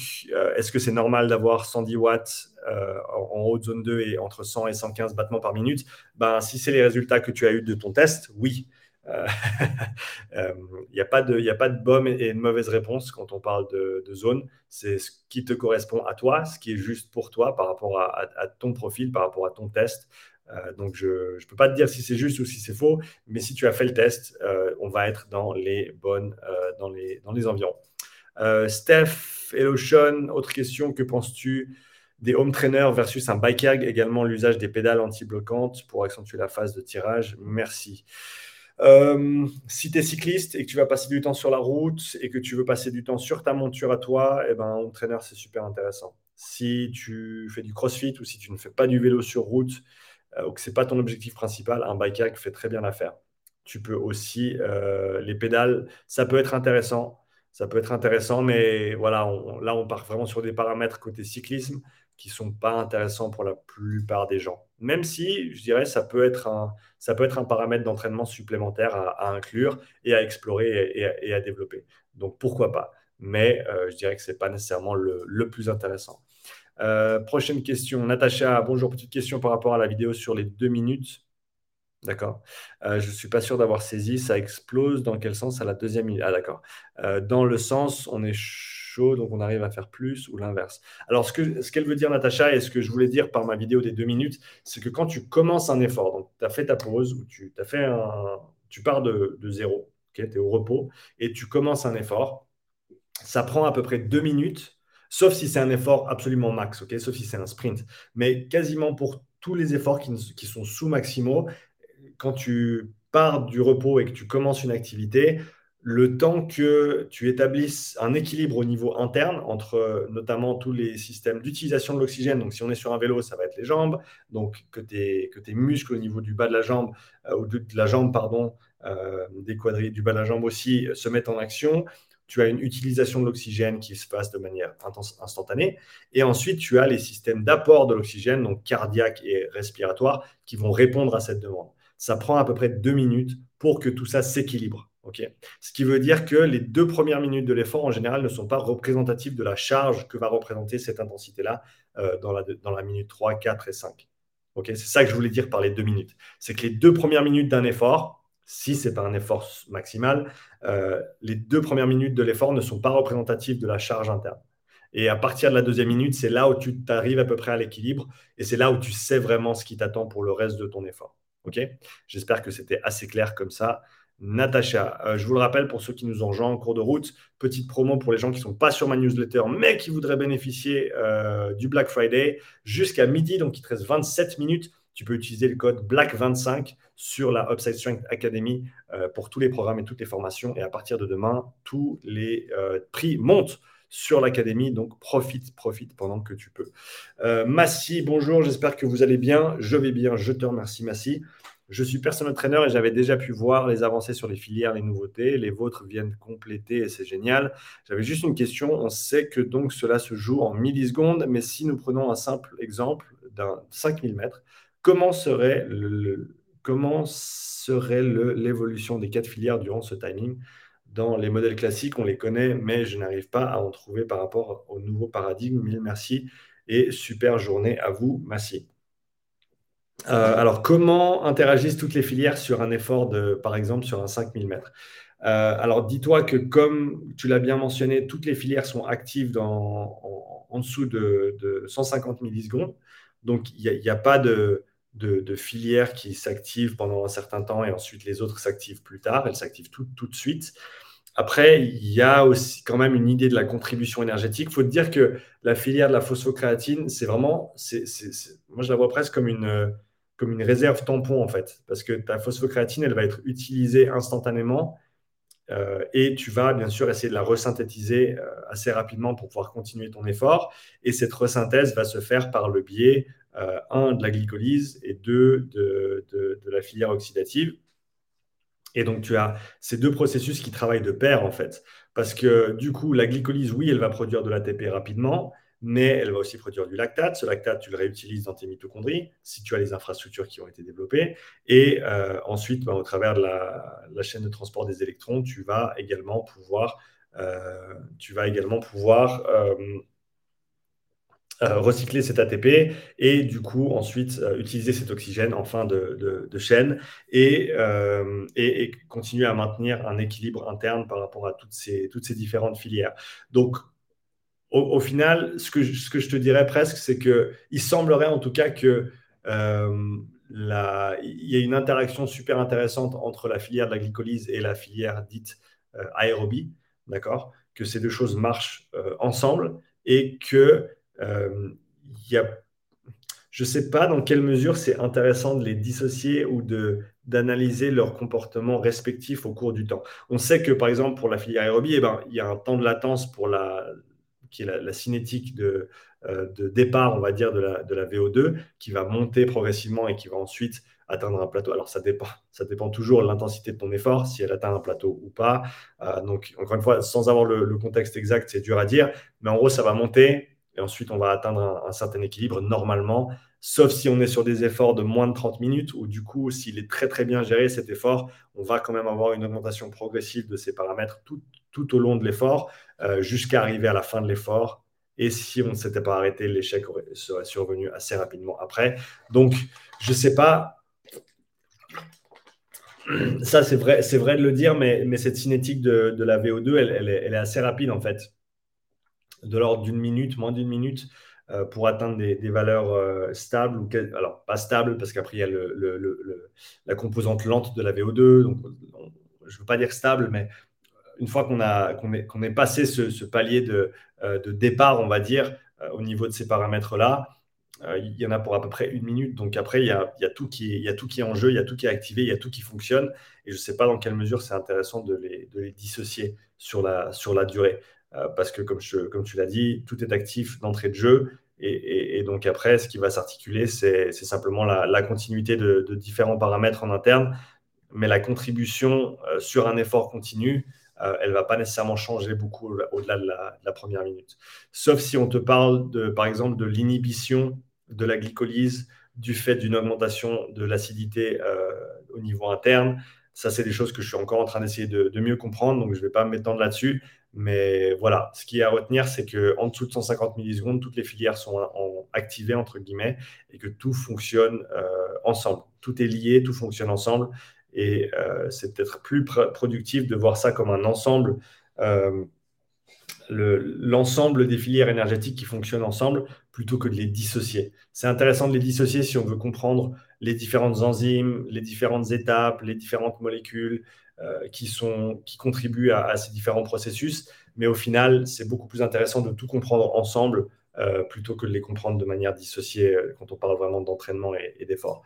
est-ce que c'est normal d'avoir 110 watts euh, en, haute zone 2 et entre 100 et 115 battements par minute? Ben, Si c'est les résultats que tu as eu de ton test, oui. Il n'y a, pas de, a pas de bonne et de mauvaise réponse quand on parle de, zone. C'est ce qui te correspond à toi, ce qui est juste pour toi par rapport à, ton profil, par rapport à ton test. donc, je ne peux pas te dire si c'est juste ou si c'est faux, mais si tu as fait le test, on va être dans les bonnes, dans les, environs. Steph, Hello autre question, que penses-tu des home trainers versus un bike également l'usage des pédales anti-bloquantes pour accentuer la phase de tirage Merci. Euh, si tu es cycliste et que tu vas passer du temps sur la route et que tu veux passer du temps sur ta monture à toi, eh ben, home trainer, c'est super intéressant. Si tu fais du crossfit ou si tu ne fais pas du vélo sur route euh, ou que ce n'est pas ton objectif principal, un bike erg fait très bien l'affaire. Tu peux aussi, euh, les pédales, ça peut être intéressant. Ça peut être intéressant, mais voilà, là, on part vraiment sur des paramètres côté cyclisme qui ne sont pas intéressants pour la plupart des gens. Même si, je dirais, ça peut être un, ça peut être un paramètre d'entraînement supplémentaire à, inclure et à explorer et, à développer. Donc, pourquoi pas? Mais euh, je dirais que ce n'est pas nécessairement le, plus intéressant. Euh, prochaine question. Natacha, bonjour. Petite question par rapport à la vidéo sur les deux minutes. D'accord. Euh, je ne suis pas sûr d'avoir saisi. Ça explose. Dans quel sens à la deuxième minute Ah, d'accord. dans le sens, on est donc on arrive à faire plus ou l'inverse? Alors, ce qu'elle veut dire, Natacha, et ce que je voulais dire par ma vidéo des deux minutes, c'est que quand tu commences un effort, donc tu as fait ta pause, ou tu, fait un, tu pars de, zéro, tu es au repos, et tu commences un effort, ça prend à peu près deux minutes, sauf si c'est un effort absolument max, sauf si c'est un sprint. Mais quasiment pour tous les efforts qui, qui sont sous maximaux, quand tu pars du repos et que tu commences une activité, le temps que tu établisses un équilibre au niveau interne entre euh, notamment tous les systèmes d'utilisation de l'oxygène. Donc, si on est sur un vélo, ça va être les jambes. Donc, que tes, muscles au niveau du bas de la jambe, euh, ou de, la jambe, pardon, euh, des quadrilles du bas de la jambe aussi, se mettent en action. Tu as une utilisation de l'oxygène qui se passe de manière instantanée. Et ensuite, tu as les systèmes d'apport de l'oxygène, donc cardiaque et respiratoire, qui vont répondre à cette demande. Ça prend à peu près deux minutes pour que tout ça s'équilibre. Ce qui veut dire que les deux premières minutes de l'effort, en général, ne sont pas représentatives de la charge que va représenter cette intensité-là euh, dans, la, minute 3, 4 et 5. C'est ça que je voulais dire par les deux minutes. C'est que les deux premières minutes d'un effort, si ce n'est pas un effort maximal, euh, les deux premières minutes de l'effort ne sont pas représentatives de la charge interne. Et à partir de la deuxième minute, c'est là où tu arrives à peu près à l'équilibre et c'est là où tu sais vraiment ce qui t'attend pour le reste de ton effort. J'espère que c'était assez clair comme ça. Natacha. Euh, je vous le rappelle pour ceux qui nous ont en cours de route, petite promo pour les gens qui ne sont pas sur ma newsletter mais qui voudraient bénéficier euh, du Black Friday jusqu'à midi, donc il te reste 27 minutes. Tu peux utiliser le code BLACK25 sur la Upside Strength Academy euh, pour tous les programmes et toutes les formations. Et à partir de demain, tous les prix montent sur l'académie. Donc profite, profite pendant que tu peux. Massi, bonjour, j'espère que vous allez bien. Je vais bien, je te remercie Massi. Je suis personal trainer et j'avais déjà pu voir les avancées sur les filières, les nouveautés. Les vôtres viennent compléter et c'est génial. J'avais juste une question. On sait que donc cela se joue en millisecondes, mais si nous prenons un simple exemple d'un 5000 mètres, comment serait comment serait l'évolution des quatre filières durant ce timing? Dans les modèles classiques, on les connaît, mais je n'arrive pas à en trouver par rapport au nouveau paradigme. Mille merci et super journée à vous. Merci. Euh, alors, comment interagissent toutes les filières sur un effort de, par exemple, sur un 5000 mètres? Euh, Alors, dis-toi que comme tu l'as bien mentionné, toutes les filières sont actives en, dessous de, 150 millisecondes. Donc, il n'y a, pas de, filière qui s'active pendant un certain temps et ensuite les autres s'activent plus tard. Elles s'activent tout, de suite. Après, il y a aussi quand même une idée de la contribution énergétique. Il faut te dire que la filière de la phosphocréatine, c'est vraiment, moi je la vois presque comme une, comme une réserve tampon, en fait, parce que ta phosphocréatine, elle va être utilisée instantanément euh, et tu vas bien sûr essayer de la resynthétiser euh, assez rapidement pour pouvoir continuer ton effort. Et cette resynthèse va se faire par le biais, euh, un, de la glycolyse et deux, de, de, la filière oxydative. Et donc, tu as ces deux processus qui travaillent de pair, en fait. Parce que du coup, la glycolyse, oui, elle va produire de l'ATP rapidement, mais elle va aussi produire du lactate. Ce lactate, tu le réutilises dans tes mitochondries si tu as les infrastructures qui ont été développées. Et euh, ensuite, ben, au travers de la, chaîne de transport des électrons, tu vas également pouvoir, euh, tu vas également pouvoir euh, recycler cet ATP et du coup ensuite utiliser cet oxygène en fin de, chaîne et, et, continuer à maintenir un équilibre interne par rapport à toutes ces, toutes ces différentes filières. Donc, au, final, ce que, je, ce que je te dirais presque, c'est qu'il semblerait en tout cas que euh, il y a une interaction super intéressante entre la filière de la glycolyse et la filière dite euh, aérobie, d'accord? Que ces deux choses marchent euh, ensemble et que euh, il y a, je ne sais pas dans quelle mesure c'est intéressant de les dissocier ou de d'analyser leur comportement respectif au cours du temps. On sait que par exemple pour la filière aérobie, eh ben, il y a un temps de latence pour la, qui est la, cinétique de, euh, de, départ, on va dire, de la, de la, VO2, qui va monter progressivement et qui va ensuite atteindre un plateau. Alors, ça dépend, ça dépend toujours de l'intensité de ton effort, si elle atteint un plateau ou pas. Euh, donc, encore une fois, sans avoir le, contexte exact, c'est dur à dire. Mais en gros, ça va monter et ensuite, on va atteindre un, certain équilibre normalement, sauf si on est sur des efforts de moins de 30 minutes, ou du coup, s'il est très, très bien géré, cet effort, on va quand même avoir une augmentation progressive de ces paramètres tout, tout au long de l'effort, euh, jusqu'à arriver à la fin de l'effort. Et si on ne s'était pas arrêté, l'échec serait survenu assez rapidement après. Donc, je ne sais pas. Ça, c'est vrai, c'est vrai de le dire, mais, mais cette cinétique de, la VO2, elle, elle, est, elle, est, assez rapide en fait. De l'ordre d'une minute, moins d'une minute, euh, pour atteindre des, valeurs euh, stables. Ou, alors, pas stables, parce qu'après, il y a le, la composante lente de la VO2. Donc, je ne veux pas dire stable, mais une fois qu'on qu'on est, qu'on est, passé ce, palier de, euh, de, départ, on va dire, au niveau de ces paramètres-là, il y en a pour à peu près une minute. Donc après, il y a, y a, tout qui est, y a tout qui est en jeu, il y a tout qui est activé, il y a tout qui fonctionne. Et je ne sais pas dans quelle mesure c'est intéressant de les, de les, dissocier sur la, sur la durée. Parce que comme, tu l'as dit, tout est actif d'entrée de jeu. Et, donc après, ce qui va s'articuler, c'est simplement la, continuité de, de, différents paramètres en interne. Mais la contribution sur un effort continu, euh, elle ne va pas nécessairement changer beaucoup au-delà de, la, première minute. Sauf si on te parle, de, par exemple, de l'inhibition de la glycolyse du fait d'une augmentation de l'acidité euh, au niveau interne. Ça, c'est des choses que je suis encore en train d'essayer de, mieux comprendre, donc je ne vais pas m'étendre là-dessus. Mais voilà, ce qui est à retenir, c'est qu'en dessous de 150 millisecondes, toutes les filières sont activées, entre guillemets, et que tout fonctionne euh, ensemble. Tout est lié, tout fonctionne ensemble. Et euh, c'est peut-être plus productif de voir ça comme un ensemble, euh, l'ensemble des filières énergétiques qui fonctionnent ensemble, plutôt que de les dissocier. C'est intéressant de les dissocier si on veut comprendre les différentes enzymes, les différentes étapes, les différentes molécules qui, sont, qui contribuent à, ces différents processus. Mais au final, c'est beaucoup plus intéressant de tout comprendre ensemble plutôt que de les comprendre de manière dissociée quand on parle vraiment d'entraînement et, d'effort.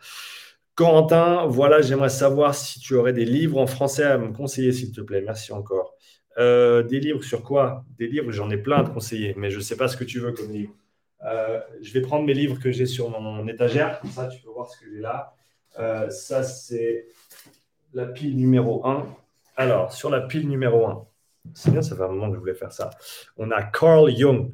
Corentin, voilà, j'aimerais savoir si tu aurais des livres en français à me conseiller, s'il te plaît. Merci encore. Euh, des livres sur quoi? Des livres, j'en ai plein te conseiller, mais je ne sais pas ce que tu veux comme livre. Euh, je vais prendre mes livres que j'ai sur mon étagère, comme ça tu peux voir ce que j'ai là. Euh, ça, c'est la pile numéro 1. Alors, sur la pile numéro 1, c'est bien, ça fait un moment que je voulais faire ça. On a Carl Jung.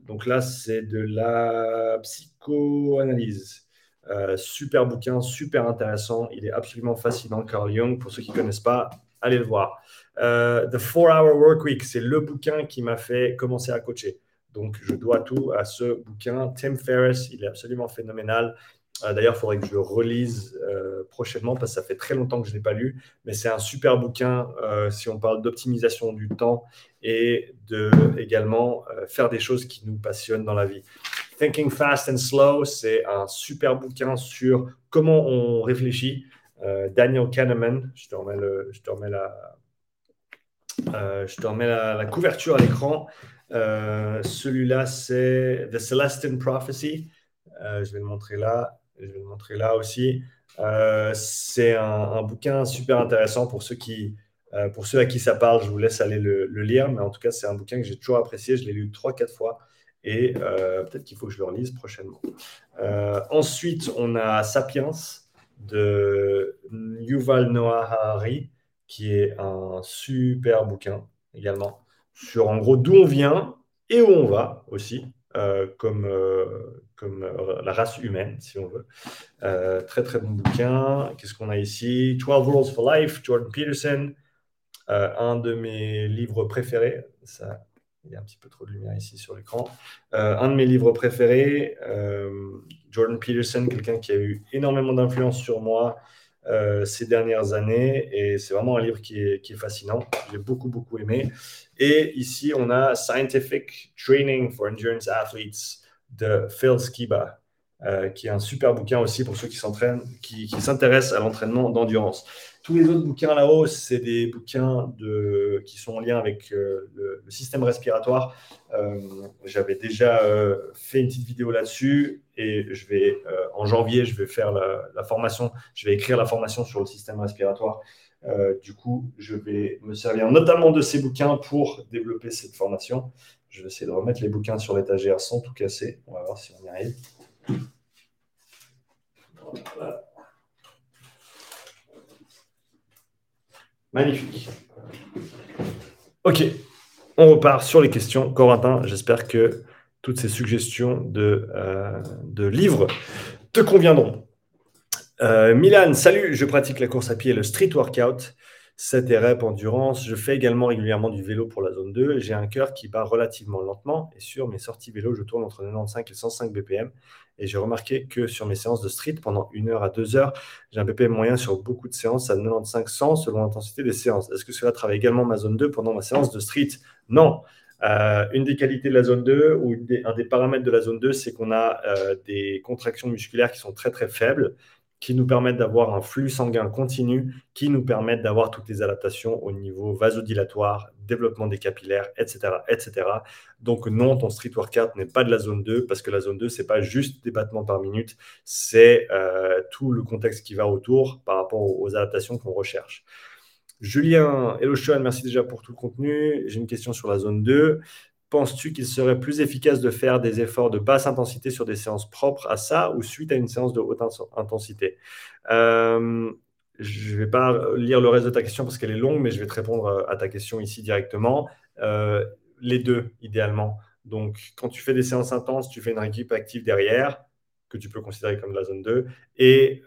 donc là, c'est de la psychoanalyse. Euh, super bouquin, super intéressant. Il est absolument fascinant, Carl Jung. Pour ceux qui ne connaissent pas, allez le voir. Euh, The 4-Hour Work Week, c'est le bouquin qui m'a fait commencer à coacher. Donc, je dois tout à ce bouquin. Tim Ferriss, il est absolument phénoménal. Euh, d'ailleurs, il faudrait que je le relise prochainement parce que ça fait très longtemps que je ne l'ai pas lu. Mais c'est un super bouquin si on parle d'optimisation du temps et de également faire des choses qui nous passionnent dans la vie. Thinking Fast and Slow, c'est un super bouquin sur comment on réfléchit. Euh, Daniel Kahneman, je te remets, le, je te remets la, euh, je te remets la, couverture à l'écran. Euh, celui-là, c'est The Celestine Prophecy. je vais le montrer là. Je vais le montrer là aussi. c'est un, bouquin super intéressant pour ceux qui, pour ceux à qui ça parle. Je vous laisse aller le, lire, mais en tout cas, c'est un bouquin que j'ai toujours apprécié. Je l'ai lu trois, quatre fois. Et euh, peut-être qu'il faut que je le relise prochainement. Euh, ensuite, on a Sapiens de Yuval Noah Harari, qui est un super bouquin également, sur en gros d'où on vient et où on va aussi, euh, comme, comme la race humaine, si on veut. très très bon bouquin. Qu'est-ce qu'on a ici? 12 Rules for Life, Jordan Peterson, un de mes livres préférés. Ça, il y a un petit peu trop de lumière ici sur l'écran. Euh, un de mes livres préférés, euh, Jordan Peterson, quelqu'un qui a eu énormément d'influence sur moi euh, ces dernières années. Et c'est vraiment un livre qui est, qui est fascinant. J'ai beaucoup, beaucoup aimé. Et ici, on a Scientific Training for Endurance Athletes de Phil Skiba. qui est un super bouquin aussi pour ceux qui s'entraînent, qui, s'intéressent à l'entraînement d'endurance. Tous les autres bouquins là-haut, c'est des bouquins de, qui sont en lien avec le, système respiratoire. J'avais déjà fait une petite vidéo là-dessus et je vais, en janvier, je vais faire la, la, formation, je vais écrire la formation sur le système respiratoire. du coup, je vais me servir notamment de ces bouquins pour développer cette formation. Je vais essayer de remettre les bouquins sur l'étagère sans tout casser. On va voir si on y arrive. Magnifique. Ok, on repart sur les questions. Corentin, j'espère que toutes ces suggestions de, euh, livres te conviendront. Euh, Milan, salut, je pratique la course à pied et le street workout. 7 reps endurance. Je fais également régulièrement du vélo pour la zone 2. J'ai un cœur qui bat relativement lentement et sur mes sorties vélo, je tourne entre 95 et 105 BPM. Et j'ai remarqué que sur mes séances de street, pendant une heure à deux heures, j'ai un BPM moyen sur beaucoup de séances à 95-100 selon l'intensité des séances. Est-ce que cela travaille également ma zone 2 pendant ma séance de street? Non. Euh, une des qualités de la zone 2 ou un des paramètres de la zone 2, c'est qu'on a euh, des contractions musculaires qui sont très très faibles qui nous permettent d'avoir un flux sanguin continu, qui nous permettent d'avoir toutes les adaptations au niveau vasodilatoire, développement des capillaires, etc. etc. Donc non, ton street workout n'est pas de la zone 2, parce que la zone 2, ce n'est pas juste des battements par minute, c'est euh, tout le contexte qui va autour par rapport aux, adaptations qu'on recherche. Julien, hello Sean, merci déjà pour tout le contenu. J'ai une question sur la zone 2 penses-tu qu'il serait plus efficace de faire des efforts de basse intensité sur des séances propres à ça ou suite à une séance de haute intensité? Euh, Je ne vais pas lire le reste de ta question parce qu'elle est longue, mais je vais te répondre euh, à ta question ici directement. Euh, les deux, idéalement. Donc, quand tu fais des séances intenses, tu fais une équipe active derrière, que tu peux considérer comme la zone 2, et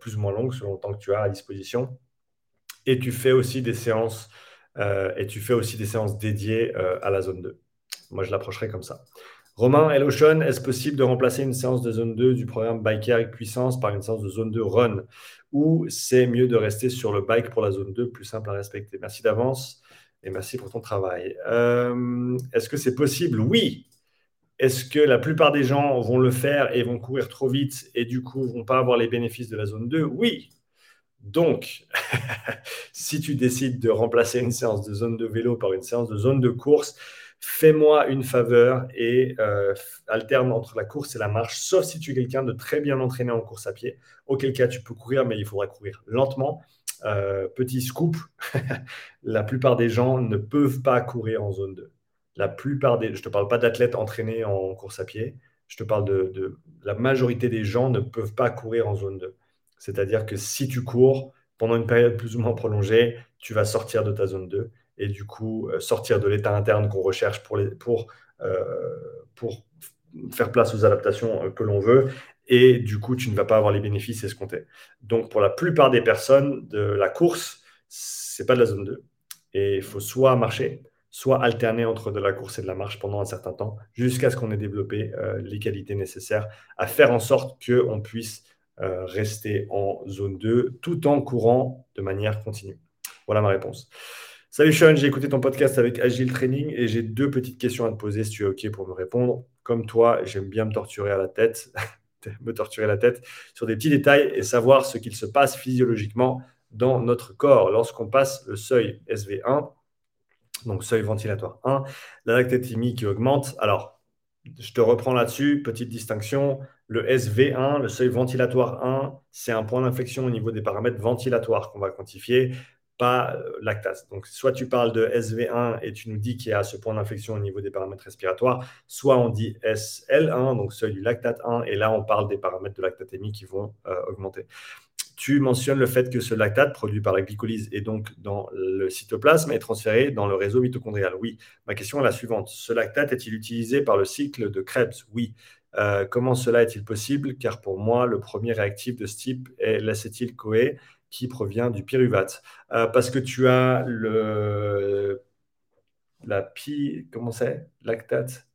plus ou moins longue selon le temps que tu as à disposition. Et tu fais aussi des séances et tu fais aussi des séances dédiées euh, à la zone 2. Moi, je l'approcherai comme ça. Romain, hello Sean, est-ce possible de remplacer une séance de zone 2 du programme Biker avec puissance par une séance de zone 2 run? Ou c'est mieux de rester sur le bike pour la zone 2, plus simple à respecter? Merci d'avance et merci pour ton travail. Euh, est-ce que c'est possible? Oui. Est-ce que la plupart des gens vont le faire et vont courir trop vite et du coup vont pas avoir les bénéfices de la zone 2 Oui. Donc, si tu décides de remplacer une séance de zone de vélo par une séance de zone de course, fais-moi une faveur et euh, alterne entre la course et la marche, sauf si tu es quelqu'un de très bien entraîné en course à pied, auquel cas tu peux courir, mais il faudra courir lentement. Euh, petit scoop, la plupart des gens ne peuvent pas courir en zone 2. La plupart des, je ne te parle pas d'athlètes entraînés en course à pied, je te parle de, de la majorité des gens ne peuvent pas courir en zone 2. C'est-à-dire que si tu cours pendant une période plus ou moins prolongée, tu vas sortir de ta zone 2 et du coup euh, sortir de l'état interne qu'on recherche pour, euh, faire place aux adaptations euh, que l'on veut. Et du coup, tu ne vas pas avoir les bénéfices escomptés. Donc, pour la plupart des personnes de la course, c'est pas de la zone 2. Et il faut soit marcher, soit alterner entre de la course et de la marche pendant un certain temps, jusqu'à ce qu'on ait développé les qualités nécessaires à faire en sorte qu'on puisse rester en zone 2 tout en courant de manière continue Voilà ma réponse. Salut Sean, j'ai écouté ton podcast avec Agile Training et j'ai deux petites questions à te poser si tu es OK pour me répondre. Comme toi, j'aime bien me torturer à la tête, me torturer la tête sur des petits détails et savoir ce qu'il se passe physiologiquement dans notre corps lorsqu'on passe le seuil SV1, donc seuil ventilatoire 1, la lactatémie qui augmente. Alors, je te reprends là-dessus, petite distinction. Le SV1, le seuil ventilatoire 1, c'est un point d'infection au niveau des paramètres ventilatoires qu'on va quantifier, pas euh, lactase. Donc, soit tu parles de SV1 et tu nous dis qu'il y a ce point d'infection au niveau des paramètres respiratoires, soit on dit SL1, donc seuil du lactate 1, et là, on parle des paramètres de lactatémie qui vont euh, augmenter. Tu mentionnes le fait que ce lactate produit par la glycolyse et donc dans le cytoplasme est transféré dans le réseau mitochondrial. Oui. Ma question est la suivante. Ce lactate est-il utilisé par le cycle de Krebs? Oui. Euh, comment cela est-il possible? Car pour moi, le premier réactif de ce type est l'acétyl-CoE qui provient du pyruvate. Euh, parce que tu as le la pi, comment c'est? Lactate.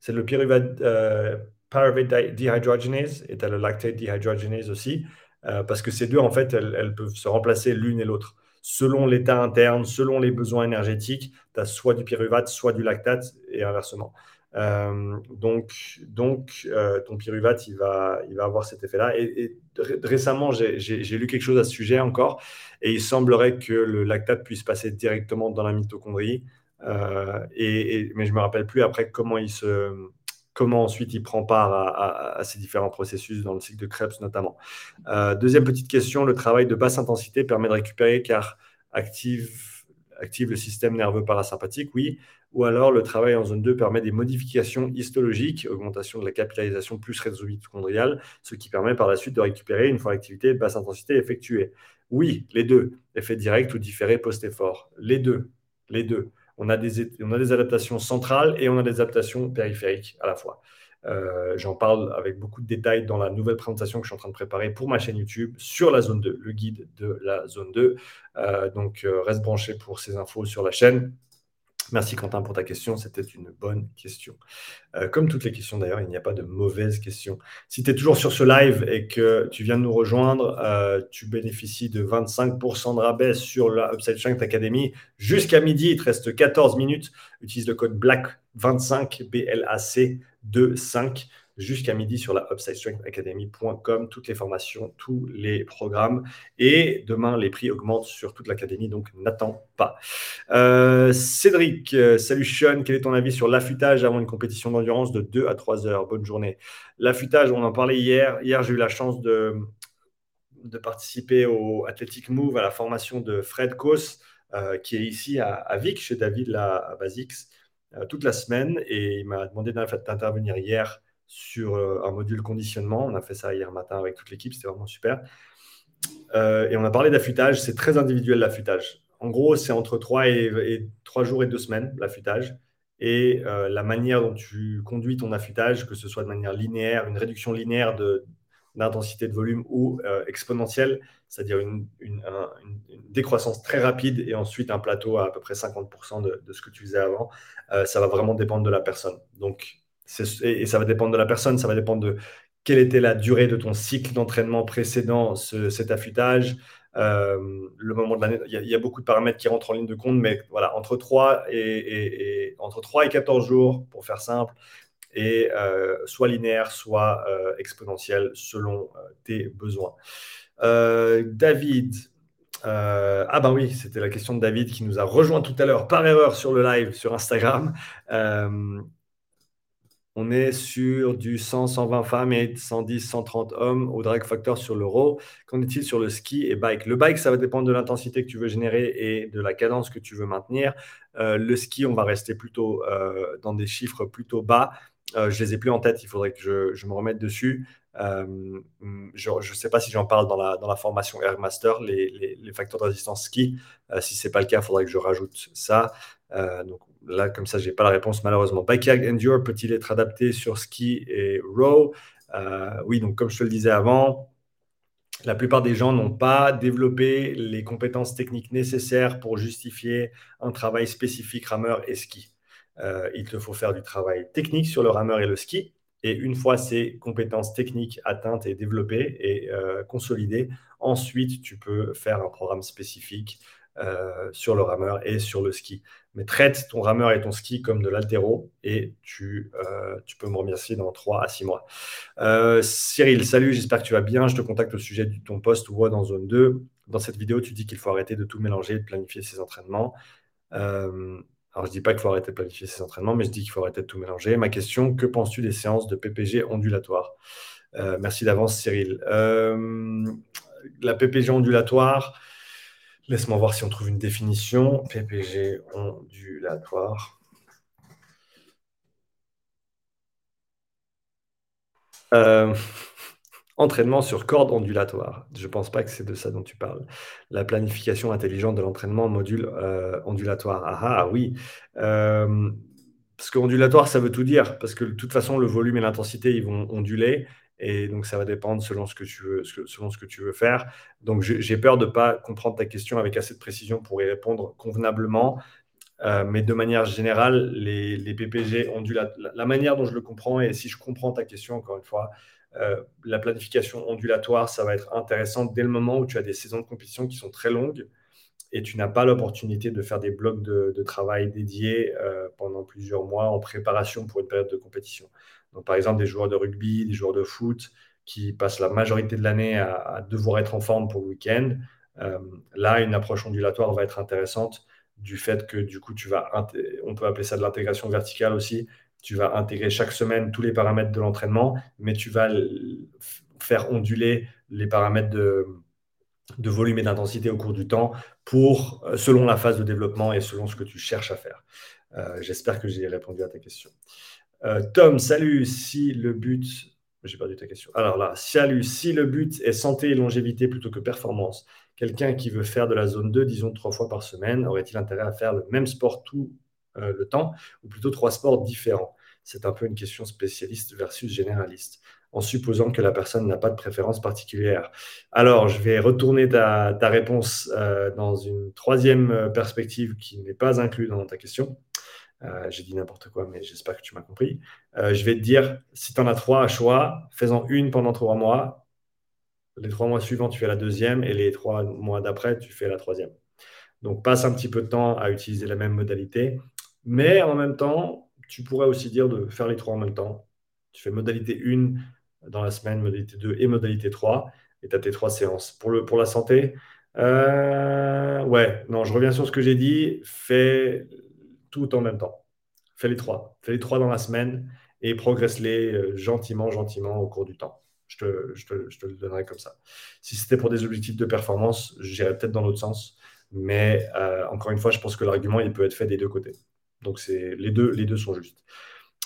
C'est le pyruvate euh, pyruvate dehydrogenase et tu as le lactate dehydrogenase aussi. Parce que ces deux, en fait, elles, peuvent se remplacer l'une et l'autre. Selon l'état interne, selon les besoins énergétiques, tu as soit du pyruvate, soit du lactate et inversement. donc, donc ton pyruvate, il va, il va avoir cet effet-là. Et, récemment, j'ai lu quelque chose à ce sujet encore, et il semblerait que le lactate puisse passer directement dans la mitochondrie. et, mais je me rappelle plus après comment il se comment ensuite il prend part à, ces différents processus dans le cycle de Krebs notamment. deuxième petite question, le travail de basse intensité permet de récupérer car active, active le système nerveux parasympathique, oui ou alors le travail en zone 2 permet des modifications histologiques, augmentation de la capillarisation plus réseau mitochondrial, ce qui permet par la suite de récupérer une fois l'activité de basse intensité effectuée. Oui, les deux, effet direct ou différé post-effort. Les deux, les deux. On a, des, adaptations centrales et on a des adaptations périphériques à la fois. Euh, j'en parle avec beaucoup de détails dans la nouvelle présentation que je suis en train de préparer pour ma chaîne YouTube sur la zone 2, le guide de la zone 2. Euh, donc, euh, reste branché pour ces infos sur la chaîne. Merci Quentin pour ta question, c'était une bonne question. Euh, comme toutes les questions d'ailleurs, il n'y a pas de mauvaise question. Si tu es toujours sur ce live et que tu viens de nous rejoindre, euh, tu bénéficies de 25% de rabais sur la Upside Strength Academy jusqu'à midi. Il te reste 14 minutes. Utilise le code BLAC25, B-L-A-C 25 jusqu'à midi sur la upsidestrengthacademy.com. Toutes les formations, tous les programmes. Et demain, les prix augmentent sur toute l'académie, donc n'attends pas. Euh, Cédric, euh, salut Sean, quel est ton avis sur l'affûtage avant une compétition d'endurance de 2 à 3 heures? Bonne journée. L'affûtage, on en parlait hier. Hier, j'ai eu la chance de, de participer au Athletic Move, à la formation de Fred Kos, euh, qui est ici à, Vic, chez David, là, à Basix, toute la semaine. Et il m'a demandé d'intervenir hier sur euh, un module conditionnement. On a fait ça hier matin avec toute l'équipe, c'était vraiment super. Euh, et on a parlé d'affûtage, c'est très individuel l'affûtage. En gros, c'est entre 3 et, 3 jours et 2 semaines l'affûtage. Et euh, la manière dont tu conduis ton affûtage, que ce soit de manière linéaire, une réduction linéaire d'intensité de, volume ou exponentielle, c'est-à-dire une, décroissance très rapide et ensuite un plateau à à peu près 50% de, de, ce que tu faisais avant, ça va vraiment dépendre de la personne. Donc, et ça va dépendre de la personne, ça va dépendre de quelle était la durée de ton cycle d'entraînement précédent, cet affûtage, euh, le moment de l'année. Il, y, a beaucoup de paramètres qui rentrent en ligne de compte, mais voilà, entre 3 et, entre 3 et 14 jours, pour faire simple, et euh, soit linéaire, soit euh, exponentiel selon tes besoins. David, ah ben oui, c'était la question de David qui nous a rejoint tout à l'heure par erreur sur le live sur Instagram. On est sur du 100, 120 femmes et 110, 130 hommes au drag factor sur l'euro. Qu'en est-il sur le ski et bike? Le bike, ça va dépendre de l'intensité que tu veux générer et de la cadence que tu veux maintenir. Euh, le ski, on va rester plutôt euh, dans des chiffres plutôt bas. Euh, je les ai plus en tête, il faudrait que je, me remette dessus. je ne sais pas si j'en parle dans la, formation Airmaster, les, les, facteurs de résistance ski. si ce n'est pas le cas, il faudrait que je rajoute ça. Là, comme ça, je n'ai pas la réponse malheureusement. Backyard Endure peut-il être adapté sur ski et row? Euh, Oui, donc comme je te le disais avant, la plupart des gens n'ont pas développé les compétences techniques nécessaires pour justifier un travail spécifique rameur et ski. Euh, il te faut faire du travail technique sur le rameur et le ski. Et une fois ces compétences techniques atteintes et développées et euh, consolidées, ensuite tu peux faire un programme spécifique sur le rameur et sur le ski mais traite ton rameur et ton ski comme de l'altéro et tu, euh, peux me remercier dans 3 à 6 mois. Euh, Cyril, salut, j'espère que tu vas bien. Je te contacte au sujet de ton poste ou dans zone 2. Dans cette vidéo, tu dis qu'il faut arrêter de tout mélanger de planifier ses entraînements. Euh, alors, je ne dis pas qu'il faut arrêter de planifier ses entraînements, mais je dis qu'il faut arrêter de tout mélanger. Ma question, que penses-tu des séances de PPG ondulatoire Merci d'avance, Cyril. la PPG ondulatoire, Laisse-moi voir si on trouve une définition. PPG ondulatoire. Euh, entraînement sur corde ondulatoire. Je ne pense pas que c'est de ça dont tu parles. La planification intelligente de l'entraînement module euh, ondulatoire. Ah, ah oui. Euh, parce que ondulatoire, ça veut tout dire. Parce que de toute façon, le volume et l'intensité, ils vont onduler. Et donc, ça va dépendre selon ce que tu veux, selon ce que tu veux faire. Donc, j'ai peur de ne pas comprendre ta question avec assez de précision pour y répondre convenablement. Euh, mais de manière générale, les, PPG dû la, la, manière dont je le comprends, et si je comprends ta question, encore une fois, euh, la planification ondulatoire, ça va être intéressant dès le moment où tu as des saisons de compétition qui sont très longues et tu n'as pas l'opportunité de faire des blocs de, travail dédiés euh, pendant plusieurs mois en préparation pour une période de compétition. Donc, par exemple, des joueurs de rugby, des joueurs de foot qui passent la majorité de l'année à, devoir être en forme pour le week-end. Euh, là, une approche ondulatoire va être intéressante du fait que du coup, tu vas, on peut appeler ça de l'intégration verticale aussi. Tu vas intégrer chaque semaine tous les paramètres de l'entraînement, mais tu vas faire onduler les paramètres de, volume et d'intensité au cours du temps pour, euh, selon la phase de développement et selon ce que tu cherches à faire. Euh, j'espère que j'ai répondu à ta question. Euh, Tom, salut. Si le but. J'ai perdu ta question. Alors là, salut. Si le but est santé et longévité plutôt que performance, quelqu'un qui veut faire de la zone 2, disons trois fois par semaine, aurait-il intérêt à faire le même sport tout le temps ou plutôt trois sports différents? C'est un peu une question spécialiste versus généraliste en supposant que la personne n'a pas de préférence particulière. Alors, je vais retourner ta, réponse euh, dans une troisième euh, perspective qui n'est pas inclue dans ta question. Euh, j'ai dit n'importe quoi, mais j'espère que tu m'as compris. je vais te dire, si tu en as trois à choix, fais-en une pendant trois mois. Les trois mois suivants, tu fais la deuxième, et les trois mois d'après, tu fais la troisième. Donc, passe un petit peu de temps à utiliser la même modalité, mais en même temps, tu pourrais aussi dire de faire les trois en même temps. Tu fais modalité 1 dans la semaine, modalité 2 et modalité 3. Et tu as tes trois séances. Pour, le, pour la santé, euh, ouais, non, je reviens sur ce que j'ai dit. Fais tout en même temps. Fais les trois. Fais les trois dans la semaine et progresse-les euh, gentiment, gentiment au cours du temps. Je te, le donnerai comme ça. Si c'était pour des objectifs de performance, j'irais peut-être dans l'autre sens. Mais euh, encore une fois, je pense que l'argument, il peut être fait des deux côtés. Donc, les les deux sont justes.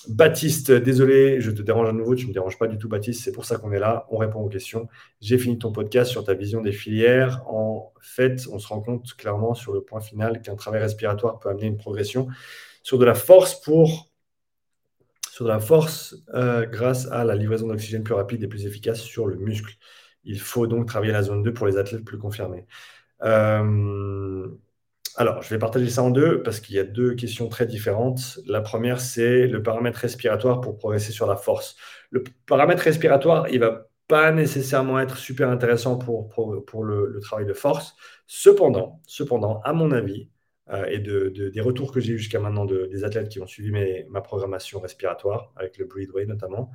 Baptiste, désolé, je te dérange à nouveau, tu ne me déranges pas du tout, Baptiste, c'est pour ça qu'on est là, on répond aux questions. J'ai fini ton podcast sur ta vision des filières. En fait, on se rend compte clairement sur le point final qu'un travail respiratoire peut amener une progression sur de la force pour de la force euh, grâce à la livraison d'oxygène plus rapide et plus efficace sur le muscle. Il faut donc travailler la zone 2 pour les athlètes plus confirmés. Euh, alors, je vais partager ça en deux parce qu'il y a deux questions très différentes. La première, c'est le paramètre respiratoire pour progresser sur la force. Le paramètre respiratoire, il va pas nécessairement être super intéressant pour, pour, le, travail de force. Cependant, cependant à mon avis, euh, et de, des retours que j'ai eu jusqu'à maintenant des athlètes qui ont suivi ma programmation respiratoire, avec le Breathway notamment,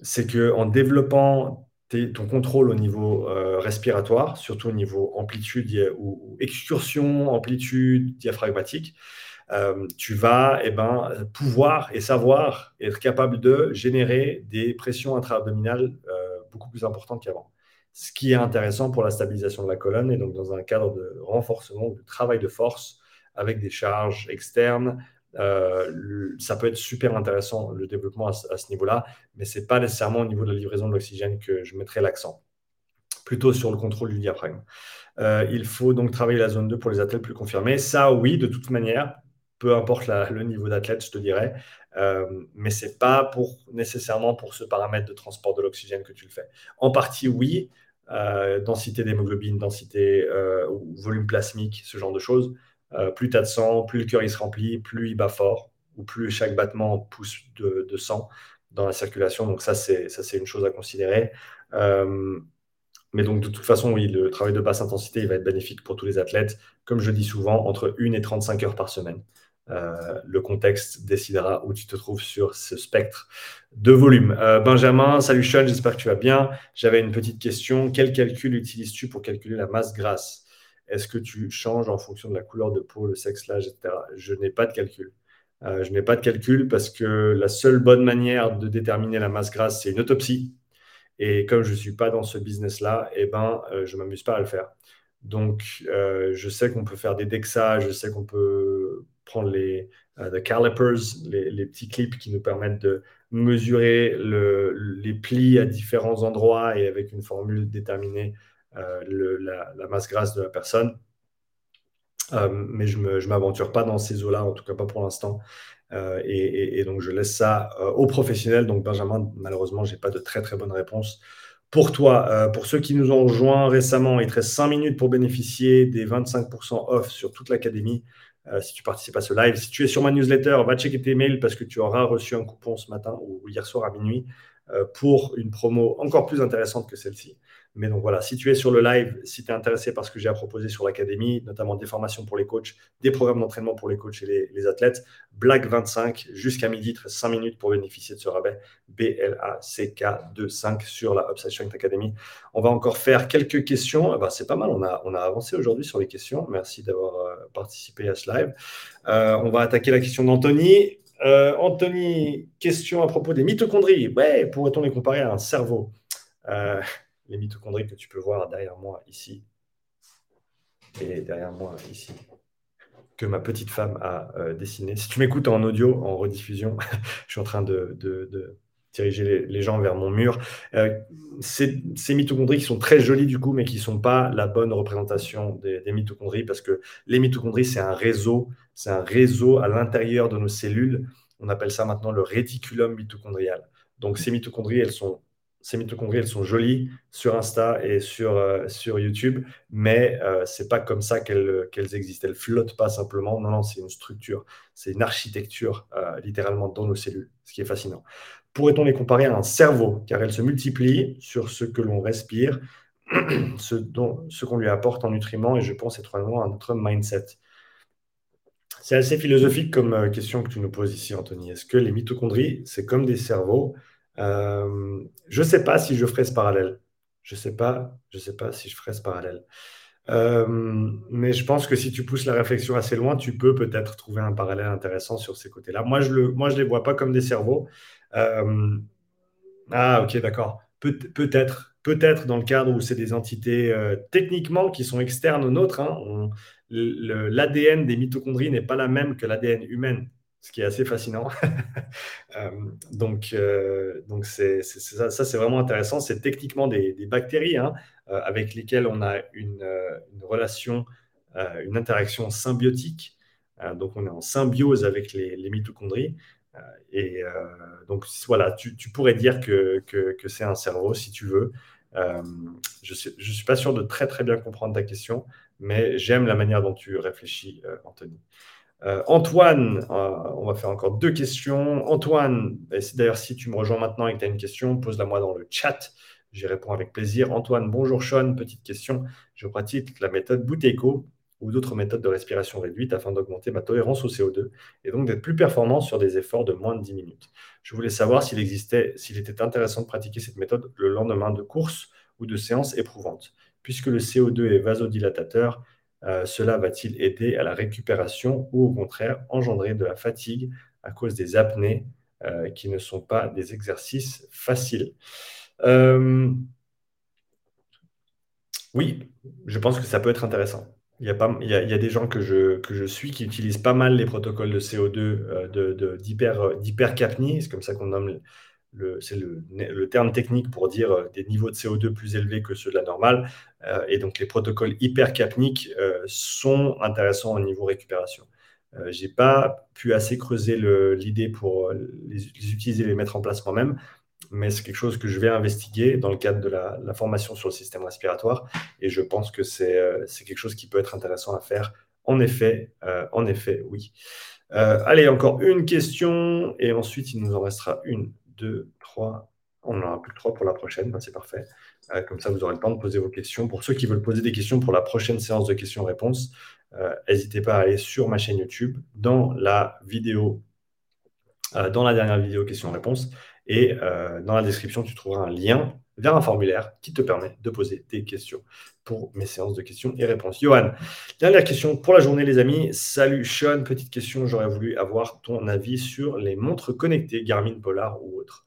c'est qu'en développant ton contrôle au niveau euh, respiratoire, surtout au niveau amplitude ou, excursion, amplitude diaphragmatique, euh, tu vas eh ben, pouvoir et savoir être capable de générer des pressions intra-abdominales euh, beaucoup plus importantes qu'avant. Ce qui est intéressant pour la stabilisation de la colonne et donc dans un cadre de renforcement, de travail de force avec des charges externes, euh, ça peut être super intéressant le développement à, ce niveau-là, mais ce n'est pas nécessairement au niveau de la livraison de l'oxygène que je mettrai l'accent, plutôt sur le contrôle du diaphragme. Euh, il faut donc travailler la zone 2 pour les athlètes plus confirmés. Ça, oui, de toute manière, peu importe le niveau d'athlète, je te dirais, euh, mais ce n'est pas nécessairement pour ce paramètre de transport de l'oxygène que tu le fais. En partie, oui, densité d'hémoglobine, densité volume plasmique, ce genre de choses. Euh, plus tu as de sang, plus le cœur il se remplit, plus il bat fort, ou plus chaque battement pousse de, sang dans la circulation. Donc ça, c'est une chose à considérer. Euh, mais donc de toute façon, oui, le travail de basse intensité, il va être bénéfique pour tous les athlètes. Comme je dis souvent, entre 1 et 35 heures par semaine. Euh, le contexte décidera où tu te trouves sur ce spectre de volume. Benjamin, salut Sean, j'espère que tu vas bien. J'avais une petite question. Quel calcul utilises-tu pour calculer la masse grasse? Est-ce que tu changes en fonction de la couleur de peau, le sexe, l'âge, etc. Je n'ai pas de calcul. Euh, je n'ai pas de calcul parce que la seule bonne manière de déterminer la masse grasse, c'est une autopsie. Et comme je ne suis pas dans ce business-là, eh ben, euh, je ne m'amuse pas à le faire. Donc, euh, je sais qu'on peut faire des DEXA, je sais qu'on peut prendre les calipers, les, petits clips qui nous permettent de mesurer les plis à différents endroits et avec une formule déterminée euh, la, masse grasse de la personne. Euh, mais je ne m'aventure pas dans ces eaux-là, en tout cas pas pour l'instant. Euh, et, donc, je laisse ça aux professionnels. Donc, Benjamin, malheureusement, je n'ai pas de très, très bonne réponse. Pour toi, pour ceux qui nous ont rejoints récemment, il te reste 5 minutes pour bénéficier des 25% off sur toute l'académie si tu participes à ce live. Si tu es sur ma newsletter, va checker tes mails parce que tu auras reçu un coupon ce matin ou hier soir à minuit pour une promo encore plus intéressante que celle-ci. Mais donc voilà, si tu es sur le live, si tu es intéressé par ce que j'ai à proposer sur l'académie, notamment des formations pour les coachs, des programmes d'entraînement pour les coachs et les, athlètes, Black 25 jusqu'à midi, 5 minutes pour bénéficier de ce rabais B-L-A-C-K-2-5 sur la Upside Strength Academy. On va encore faire quelques questions. Bah, c'est pas mal, on a, on a avancé aujourd'hui sur les questions. Merci d'avoir euh, participé à ce live. Euh, on va attaquer la question d'Anthony. Euh, Anthony, question à propos des mitochondries. Ouais, pourrait-on les comparer à un cerveau? Les mitochondries que tu peux voir derrière moi ici et derrière moi ici, que ma petite femme a euh, dessiné. Si tu m'écoutes en audio, en rediffusion, je suis en train de, diriger les, gens vers mon mur. Euh, ces, mitochondries qui sont très jolies du coup, mais qui ne sont pas la bonne représentation des, des mitochondries, parce que les mitochondries, c'est un réseau, c'est un réseau à l'intérieur de nos cellules. On appelle ça maintenant le réticulum mitochondrial. Donc ces mitochondries, elles sont ces mitochondries, elles sont jolies sur Insta et sur, euh, sur YouTube, mais euh, ce n'est pas comme ça qu'elles existent. Elles flottent pas simplement. Non, non, c'est une structure, c'est une architecture euh, littéralement dans nos cellules, ce qui est fascinant. Pourrait-on les comparer à un cerveau, car elles se multiplient sur ce que l'on respire, ce, ce qu'on lui apporte en nutriments, et je pense étroitement à notre mindset. C'est assez philosophique comme question que tu nous poses ici, Anthony. Est-ce que les mitochondries, c'est comme des cerveaux? Euh, je ne sais pas si je ferai ce parallèle. Je ne sais pas, je sais pas si je ferai ce parallèle. Euh, mais je pense que si tu pousses la réflexion assez loin, tu peux peut-être trouver un parallèle intéressant sur ces côtés-là. Moi, je ne moi, je les vois pas comme des cerveaux. Euh, ah, ok, d'accord. peut-être, peut-être dans le cadre où c'est des entités techniquement qui sont externes aux nôtres. Hein, L'ADN des mitochondries n'est pas la même que l'ADN humain ce qui est assez fascinant. Euh, donc, euh, donc c'est, ça, c'est vraiment intéressant. C'est techniquement des, bactéries hein, euh, avec lesquelles on a une, relation, une interaction symbiotique. donc, on est en symbiose avec les, mitochondries. et donc, voilà, tu, pourrais dire que, c'est un cerveau si tu veux. je ne suis, suis, pas sûr de très, très bien comprendre ta question, mais j'aime la manière dont tu réfléchis, Anthony. Euh, Antoine, euh, on va faire encore deux questions. Antoine, d'ailleurs, si tu me rejoins maintenant et que tu as une question, pose-la moi dans le chat. J'y réponds avec plaisir. Antoine, bonjour Sean, petite question. Je pratique la méthode Bouteco ou d'autres méthodes de respiration réduite afin d'augmenter ma tolérance au CO2 et donc d'être plus performant sur des efforts de moins de 10 minutes. Je voulais savoir s'il existait, s'il était intéressant de pratiquer cette méthode le lendemain de course ou de séances éprouvantes. Puisque le CO2 est vasodilatateur, euh, cela va-t-il aider à la récupération ou au contraire engendrer de la fatigue à cause des apnées euh, qui ne sont pas des exercices faciles? Euh, Oui, je pense que ça peut être intéressant. Il y a, des gens que je, suis qui utilisent pas mal les protocoles de CO2 d'hypercapnie, c'est comme ça qu'on nomme c'est le, terme technique pour dire euh, des niveaux de CO2 plus élevés que ceux de la normale. Euh, et donc, les protocoles hypercapniques euh, sont intéressants au niveau récupération. Je n'ai pas pu assez creuser l'idée pour les, utiliser et les mettre en place moi-même, mais c'est quelque chose que je vais investiguer dans le cadre de la, la formation sur le système respiratoire. Et je pense que c'est quelque chose qui peut être intéressant à faire. En effet, en effet, oui. allez, encore une question, et ensuite il nous en restera une 2, 3. On n'en aura plus que 3 pour la prochaine, ben, c'est parfait. Euh, comme ça, vous aurez le temps de poser vos questions. Pour ceux qui veulent poser des questions pour la prochaine séance de questions-réponses, euh, n'hésitez pas à aller sur ma chaîne YouTube, dans la vidéo, euh, dans la dernière vidéo questions-réponses, et dans la description, tu trouveras un lien vers un formulaire qui te permet de poser des questions pour mes séances de questions et réponses. Johan, dernière question pour la journée, les amis. Salut Sean, petite question. J'aurais voulu avoir ton avis sur les montres connectées, Garmin Polar ou autres.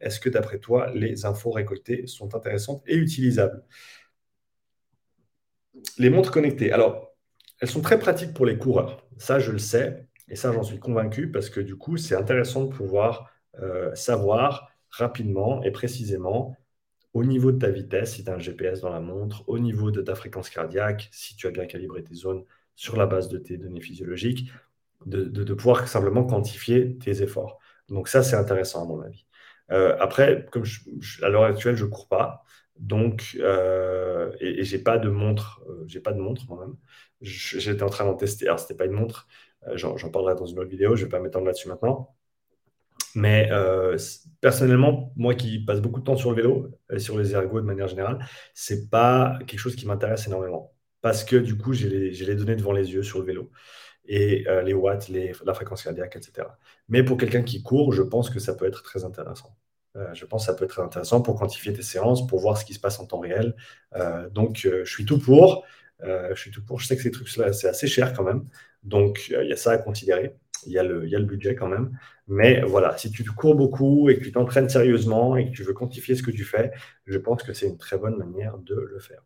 Est-ce que d'après toi, les infos récoltées sont intéressantes et utilisables? Les montres connectées, alors, elles sont très pratiques pour les coureurs. Ça, je le sais. Et ça, j'en suis convaincu parce que du coup, c'est intéressant de pouvoir euh, savoir rapidement et précisément au niveau de ta vitesse, si tu as un GPS dans la montre, au niveau de ta fréquence cardiaque, si tu as bien calibré tes zones sur la base de tes données physiologiques, de, pouvoir simplement quantifier tes efforts. Donc ça, c'est intéressant à mon avis. Euh, après, comme à l'heure actuelle, je ne cours pas, donc euh, et, et j'ai pas de montre, euh, j'ai pas de montre moi-même. J'étais en train d'en tester. Alors c'était pas une montre, j'en parlerai dans une autre vidéo. Je vais pas m'étendre là-dessus maintenant. Mais euh, personnellement, moi qui passe beaucoup de temps sur le vélo et sur les ergots de manière générale, c'est pas quelque chose qui m'intéresse énormément. Parce que du coup, j'ai les, données devant les yeux sur le vélo et euh, les watts, la fréquence cardiaque, etc. Mais pour quelqu'un qui court, je pense que ça peut être très intéressant. Euh, je pense que ça peut être intéressant pour quantifier tes séances, pour voir ce qui se passe en temps réel. donc, je suis tout pour. je suis tout pour. Je sais que ces trucs-là, c'est assez cher quand même. Donc, il y a ça à considérer il y, a le, budget quand même. Mais voilà, si tu cours beaucoup et que tu t'entraînes sérieusement et que tu veux quantifier ce que tu fais, je pense que c'est une très bonne manière de le faire.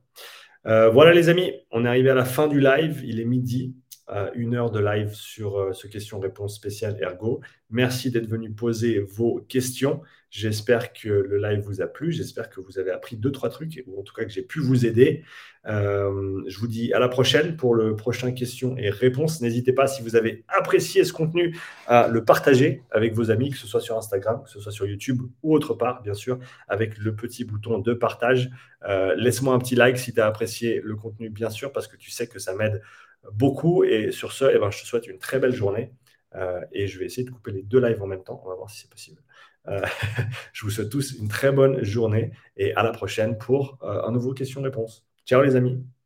Euh, voilà les amis, on est arrivé à la fin du live. Il est midi, euh, une heure de live sur euh, ce question-réponse spécial Ergo. Merci d'être venu poser vos questions. J'espère que le live vous a plu. J'espère que vous avez appris deux, trois trucs, ou en tout cas que j'ai pu vous aider. Euh, je vous dis à la prochaine pour le prochain questions et réponses. N'hésitez pas, si vous avez apprécié ce contenu, à le partager avec vos amis, que ce soit sur Instagram, que ce soit sur YouTube ou autre part, bien sûr, avec le petit bouton de partage. Euh, laisse-moi un petit like si tu as apprécié le contenu, bien sûr, parce que tu sais que ça m'aide beaucoup. Et sur ce, eh ben, je te souhaite une très belle journée. Euh, et je vais essayer de couper les deux lives en même temps. On va voir si c'est possible. Euh, je vous souhaite tous une très bonne journée et à la prochaine pour euh, un nouveau question-réponse. Ciao les amis